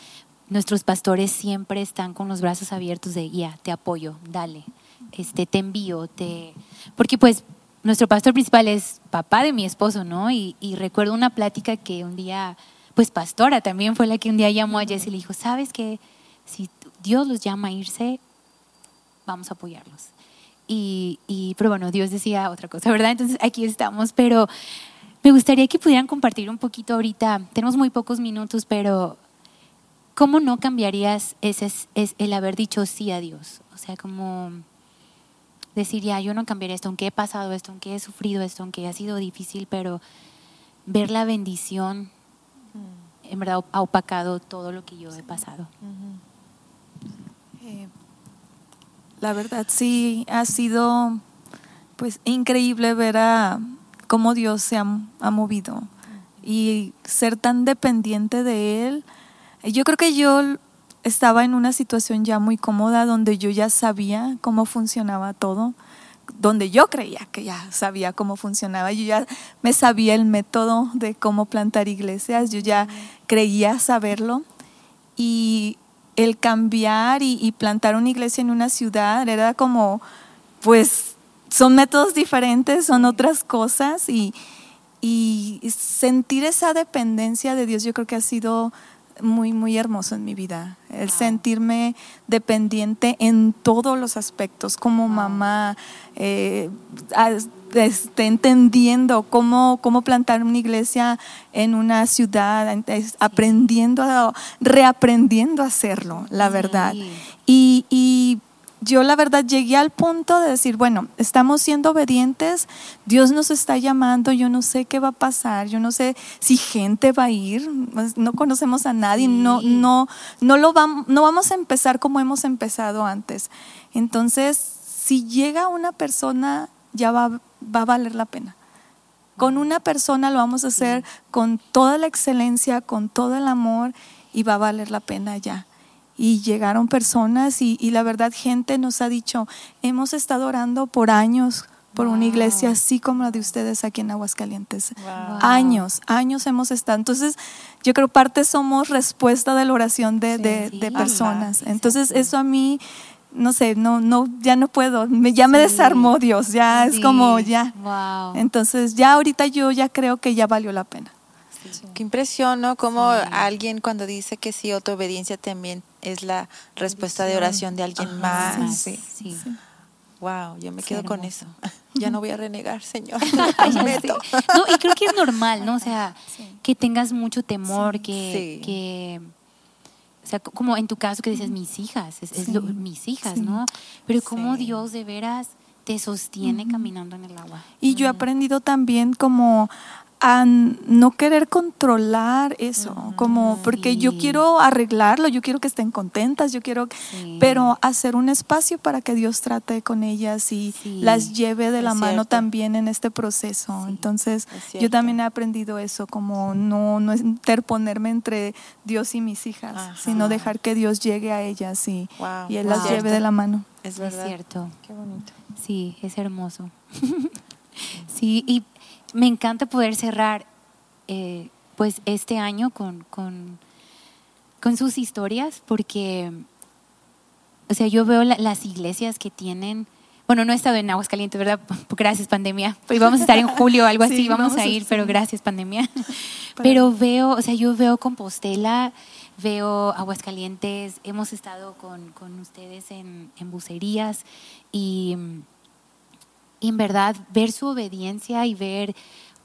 nuestros pastores siempre están con los brazos abiertos de, ya, te apoyo, dale, este, te envío, te... Porque pues nuestro pastor principal es papá de mi esposo, ¿no? Y, recuerdo una plática que un día, pues pastora también fue la que un día llamó a Jess y le dijo, ¿sabes qué? Si Dios los llama a irse, vamos a apoyarlos. Y, y, pero bueno, Dios decía otra cosa, ¿verdad? Entonces aquí estamos, pero me gustaría que pudieran compartir un poquito ahorita, tenemos muy pocos minutos, pero ¿cómo no cambiarías ese, es el haber dicho sí a Dios? O sea, como decir, ya, yo no cambiaría esto, aunque he pasado esto, aunque he sufrido esto, aunque ha sido difícil, pero ver la bendición, en verdad, ha opacado todo lo que yo he pasado. Eh, la verdad, sí, ha sido pues increíble ver a cómo Dios se ha, ha movido. Y ser tan dependiente de Él yo creo que yo estaba en una situación ya muy cómoda donde yo ya sabía cómo funcionaba todo. donde yo creía que ya sabía cómo funcionaba. Yo ya me sabía el método de cómo plantar iglesias, yo ya creía saberlo. Y el cambiar y, plantar una iglesia en una ciudad era como, pues, son métodos diferentes, son otras cosas y, sentir esa dependencia de Dios yo creo que ha sido muy, muy hermoso en mi vida. El sentirme dependiente en todos los aspectos, como mamá, eh, este, entendiendo cómo, cómo plantar una iglesia en una ciudad, aprendiendo, reaprendiendo a hacerlo, la verdad. Y, y yo la verdad llegué al punto de decir, bueno, estamos siendo obedientes, Dios nos está llamando, yo no sé qué va a pasar, yo no sé si gente va a ir, pues, no conocemos a nadie, no, no, no, lo vamos, no vamos a empezar como hemos empezado antes. Entonces, si llega una persona, ya va, va a valer la pena. Con una persona lo vamos a hacer con toda la excelencia, con todo el amor y va a valer la pena ya y llegaron personas y, la verdad gente nos ha dicho, hemos estado orando por años por una iglesia así como la de ustedes aquí en Aguascalientes. Años, años hemos estado. Entonces, yo creo parte somos respuesta de la oración de, de, personas. Entonces, eso a mí, no sé, no, no, ya no puedo, me, ya me desarmó Dios, ya es como ya. Entonces, ya ahorita yo ya creo que ya valió la pena. Qué impresión, ¿no? Como alguien cuando dice que sí, otra obediencia también es la respuesta de oración de alguien más. Sí. sí. Wow, yo me quedo con eso. Ya no voy a renegar, Señor. no, y creo que es normal, ¿no? O sea, que tengas mucho temor, que, que, o sea, como en tu caso que dices mis hijas, es, mis hijas, ¿no? Pero como Dios de veras te sostiene caminando en el agua. Y yo he aprendido también como a no querer controlar eso, como porque yo quiero arreglarlo, yo quiero que estén contentas, yo quiero, pero hacer un espacio para que Dios trate con ellas y las lleve de la mano también en este proceso. Entonces, yo también he aprendido eso, como no, no interponerme entre Dios y mis hijas, sino dejar que Dios llegue a ellas y, y Él las lleve de la mano. Es, es cierto. Qué bonito. Sí, es hermoso. sí, y me encanta poder cerrar eh, pues este año con, con, sus historias porque, o sea, yo veo las iglesias que tienen, bueno, no he estado en Aguascalientes, ¿verdad? Gracias pandemia. Pues vamos a estar en julio, algo así, vamos, a ir, pero gracias pandemia. Pero veo, o sea, yo veo Compostela, veo Aguascalientes, hemos estado con, con ustedes en, en bucerías y y en verdad ver su obediencia y ver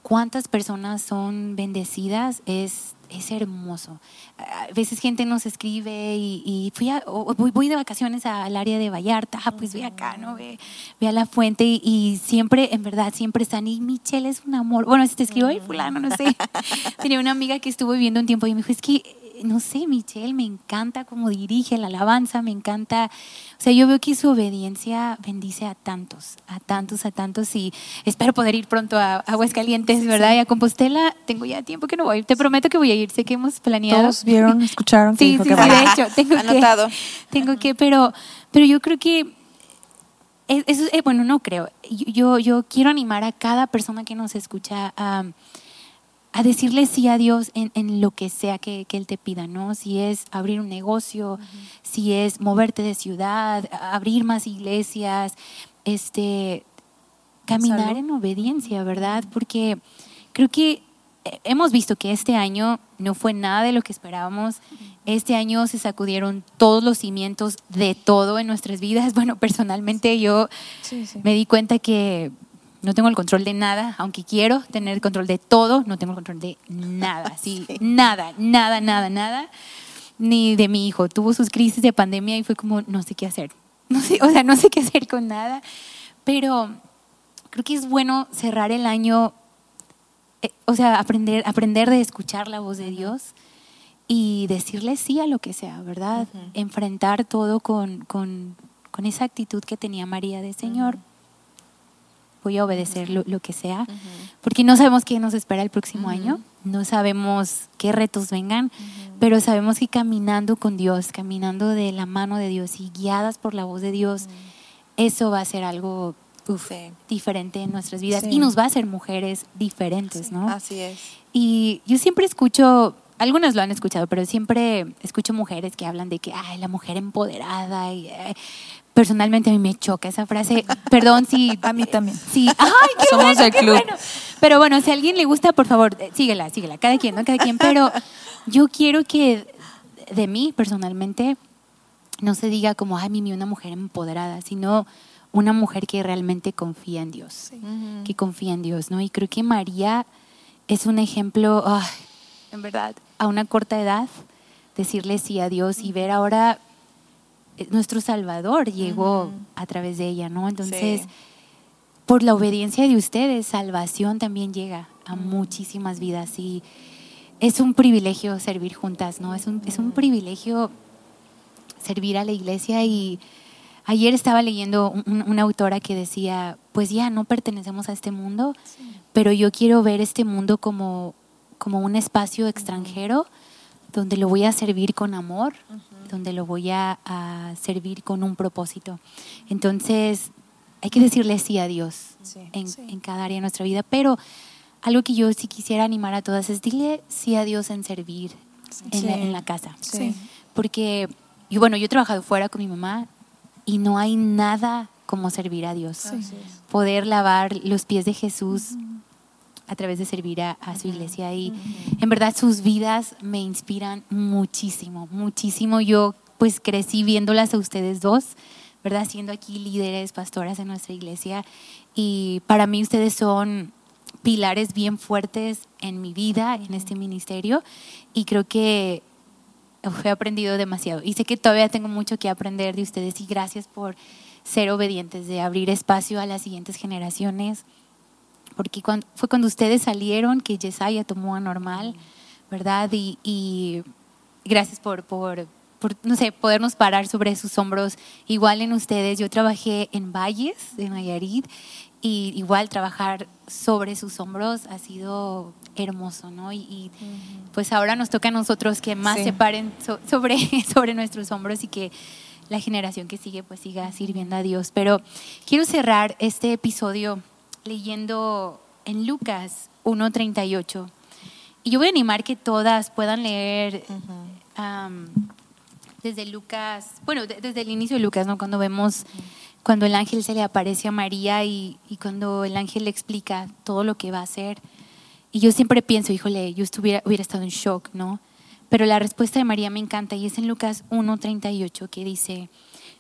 cuántas personas son bendecidas es, es hermoso. A veces gente nos escribe y, fui voy, de vacaciones al área de Vallarta, ah, pues ve acá, ¿no? Ve, ve a la fuente y, siempre, en verdad, siempre están. Y Michelle es un amor. Bueno, si te escribo, ay, fulano, no sé. Tenía una amiga que estuvo viviendo un tiempo y me dijo, es que no sé, Michelle, me encanta cómo dirige la alabanza, me encanta, o sea, yo veo que su obediencia bendice a tantos, a tantos, a tantos y espero poder ir pronto a Aguascalientes, ¿verdad? Y a Compostela, tengo ya tiempo que no voy, te prometo que voy a ir, sé que hemos planeado. Todos vieron, escucharon. sí, sí, sí, de hecho, tengo Anotado. que, tengo que, pero, pero yo creo que eso, eh, bueno, no creo. Yo, yo quiero animar a cada persona que nos escucha a a decirle sí a Dios en, lo que sea que, Él te pida, ¿no? Si es abrir un negocio, si es moverte de ciudad, abrir más iglesias, este, caminar en obediencia, ¿verdad? Porque creo que hemos visto que este año no fue nada de lo que esperábamos. Este año se sacudieron todos los cimientos de todo en nuestras vidas. Bueno, personalmente yo me di cuenta que no tengo el control de nada, aunque quiero tener el control de todo, no tengo el control de nada, sí, nada, nada, nada, nada, ni de mi hijo. Tuvo sus crisis de pandemia y fue como, no sé qué hacer, no sé, o sea, no sé qué hacer con nada, pero creo que es bueno cerrar el año, eh, o sea, aprender, aprender de escuchar la voz de Dios y decirle sí a lo que sea, ¿verdad? Enfrentar todo con, con, con, esa actitud que tenía María de Señor voy a obedecer lo, que sea, porque no sabemos qué nos espera el próximo año, no sabemos qué retos vengan, pero sabemos que caminando con Dios, caminando de la mano de Dios y guiadas por la voz de Dios, eso va a ser algo diferente en nuestras vidas y nos va a hacer mujeres diferentes, ¿no? Así es. Y yo siempre escucho, algunos lo han escuchado, pero siempre escucho mujeres que hablan de que, ay, la mujer empoderada y... personalmente a mí me choca esa frase. Perdón si... A mí también. Sí. Ay, qué Somos del club. Pero bueno, si a alguien le gusta, por favor, eh, síguela, síguela. Cada quien, ¿no? Cada quien. Pero yo quiero que de mí, personalmente, no se diga como, ay, Mimi, una mujer empoderada, sino una mujer que realmente confía en Dios, que confía en Dios, ¿no? Y creo que María es un ejemplo, en verdad, a una corta edad, decirle sí a Dios y ver ahora nuestro Salvador llegó a través de ella, ¿no? Entonces, por la obediencia de ustedes, salvación también llega a muchísimas vidas y es un privilegio servir juntas, ¿no? Es un, es un privilegio servir a la iglesia y ayer estaba leyendo una autora que decía, pues ya no pertenecemos a este mundo, pero yo quiero ver este mundo como, como un espacio extranjero donde lo voy a servir con amor, donde lo voy a, servir con un propósito. Entonces, hay que decirle sí a Dios en, en, cada área de nuestra vida, pero algo que yo sí quisiera animar a todas es dile sí a Dios en servir en, la, en la casa. Porque y bueno, yo he trabajado fuera con mi mamá y no hay nada como servir a Dios. Poder lavar los pies de Jesús a través de servir a, su iglesia. Y en verdad sus vidas me inspiran muchísimo, muchísimo. Yo pues crecí viéndolas a ustedes dos, ¿verdad? Siendo aquí líderes, pastoras en nuestra iglesia. Y para mí ustedes son pilares bien fuertes en mi vida, en este ministerio. Y creo que he aprendido demasiado y sé que todavía tengo mucho que aprender de ustedes y gracias por ser obedientes, de abrir espacio a las siguientes generaciones, porque cuando, fue cuando ustedes salieron que Yesaya tomó a normal, ¿verdad? Y, gracias por, por, por, no sé, podernos parar sobre sus hombros, igual en ustedes. Yo trabajé en Valles, de Nayarit, y igual trabajar sobre sus hombros ha sido hermoso, ¿no? Y, pues ahora nos toca a nosotros que más se paren sobre, sobre nuestros hombros y que la generación que sigue pues siga sirviendo a Dios. Pero quiero cerrar este episodio leyendo en Lucas 1.38. Y yo voy a animar que todas puedan leer desde Lucas, bueno, desde el inicio de Lucas, ¿no? Cuando vemos cuando el ángel se le aparece a María y, cuando el ángel le explica todo lo que va a hacer. Y yo siempre pienso, híjole, yo estuviera, hubiera estado en shock, ¿no? Pero la respuesta de María me encanta y es en Lucas 1.38 que dice,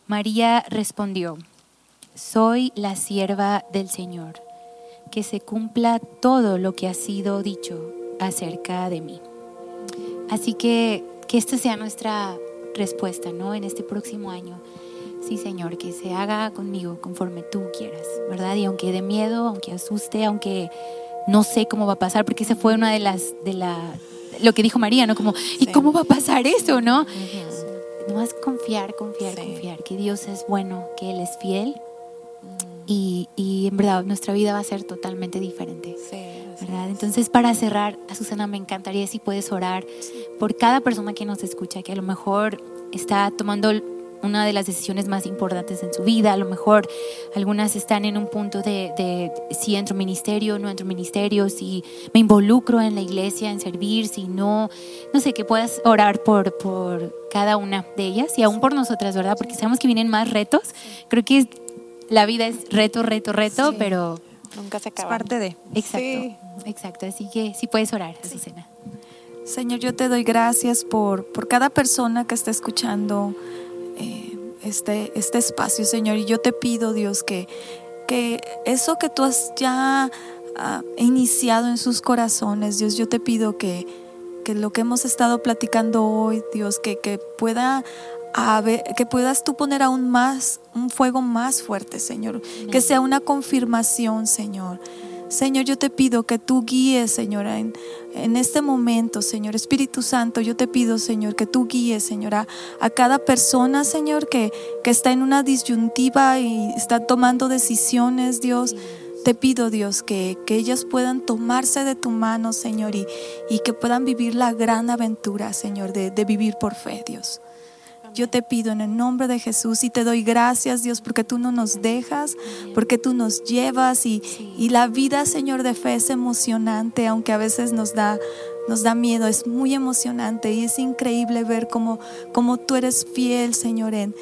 María respondió, soy la sierva del Señor, que se cumpla todo lo que ha sido dicho acerca de mí. Así que que esta sea nuestra respuesta, ¿no? En este próximo año sí Señor, que se haga conmigo conforme tú quieras, ¿verdad? Y aunque dé miedo, aunque asuste, aunque no sé cómo va a pasar, porque esa fue una de las, de la, lo que dijo María, ¿no? Como, ¿y cómo va a pasar eso, no? No es confiar, confiar, confiar, que Dios es bueno, que Él es fiel y, y, en verdad nuestra vida va a ser totalmente diferente. ¿verdad? Entonces, para cerrar, a Susana me encantaría si puedes orar por cada persona que nos escucha, que a lo mejor está tomando una de las decisiones más importantes en su vida. A lo mejor algunas están en un punto de, si entro ministerio, no entro ministerio, si me involucro en la iglesia, en servir, si no, no sé, que puedas orar por, por cada una de ellas y aún por nosotras, ¿verdad? Porque sabemos que vienen más retos. Creo que la vida es reto, reto, reto, pero... Nunca se acaba. Es parte de. Exacto, exacto. Así que si puedes orar, Azucena. Señor, yo te doy gracias por, por cada persona que está escuchando eh, este, este espacio, Señor. Y yo te pido, Dios, que, que eso que tú has ya ah, iniciado en sus corazones, Dios, yo te pido que, que lo que hemos estado platicando hoy, Dios, que, que pueda que puedas tú poner aún más, un fuego más fuerte, Señor. Que sea una confirmación, Señor. Señor, yo te pido que tú guíes, Señor, en, en, este momento, Señor. Espíritu Santo, yo te pido, Señor, que tú guíes, Señor, a, cada persona, Señor, que, que, está en una disyuntiva y está tomando decisiones, Dios. Te pido, Dios, que, que ellas puedan tomarse de tu mano, Señor, y, y, que puedan vivir la gran aventura, Señor, de, de vivir por fe, Dios. Yo te pido en el nombre de Jesús y te doy gracias, Dios, porque tú no nos dejas, porque tú nos llevas y, y la vida, Señor, de fe es emocionante, aunque a veces nos da nos da miedo, es muy emocionante y es increíble ver cómo, cómo tú eres fiel, Señor, en,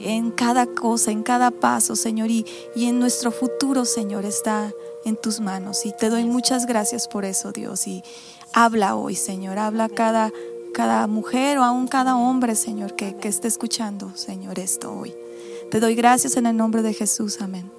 en cada cosa, en cada paso, Señor, y, y en nuestro futuro, Señor, está en tus manos. Y te doy muchas gracias por eso, Dios. Y habla hoy, Señor, habla cada, cada mujer o aún cada hombre, Señor, que, que esté escuchando, Señor, esto hoy. Te doy gracias en el nombre de Jesús. Amén.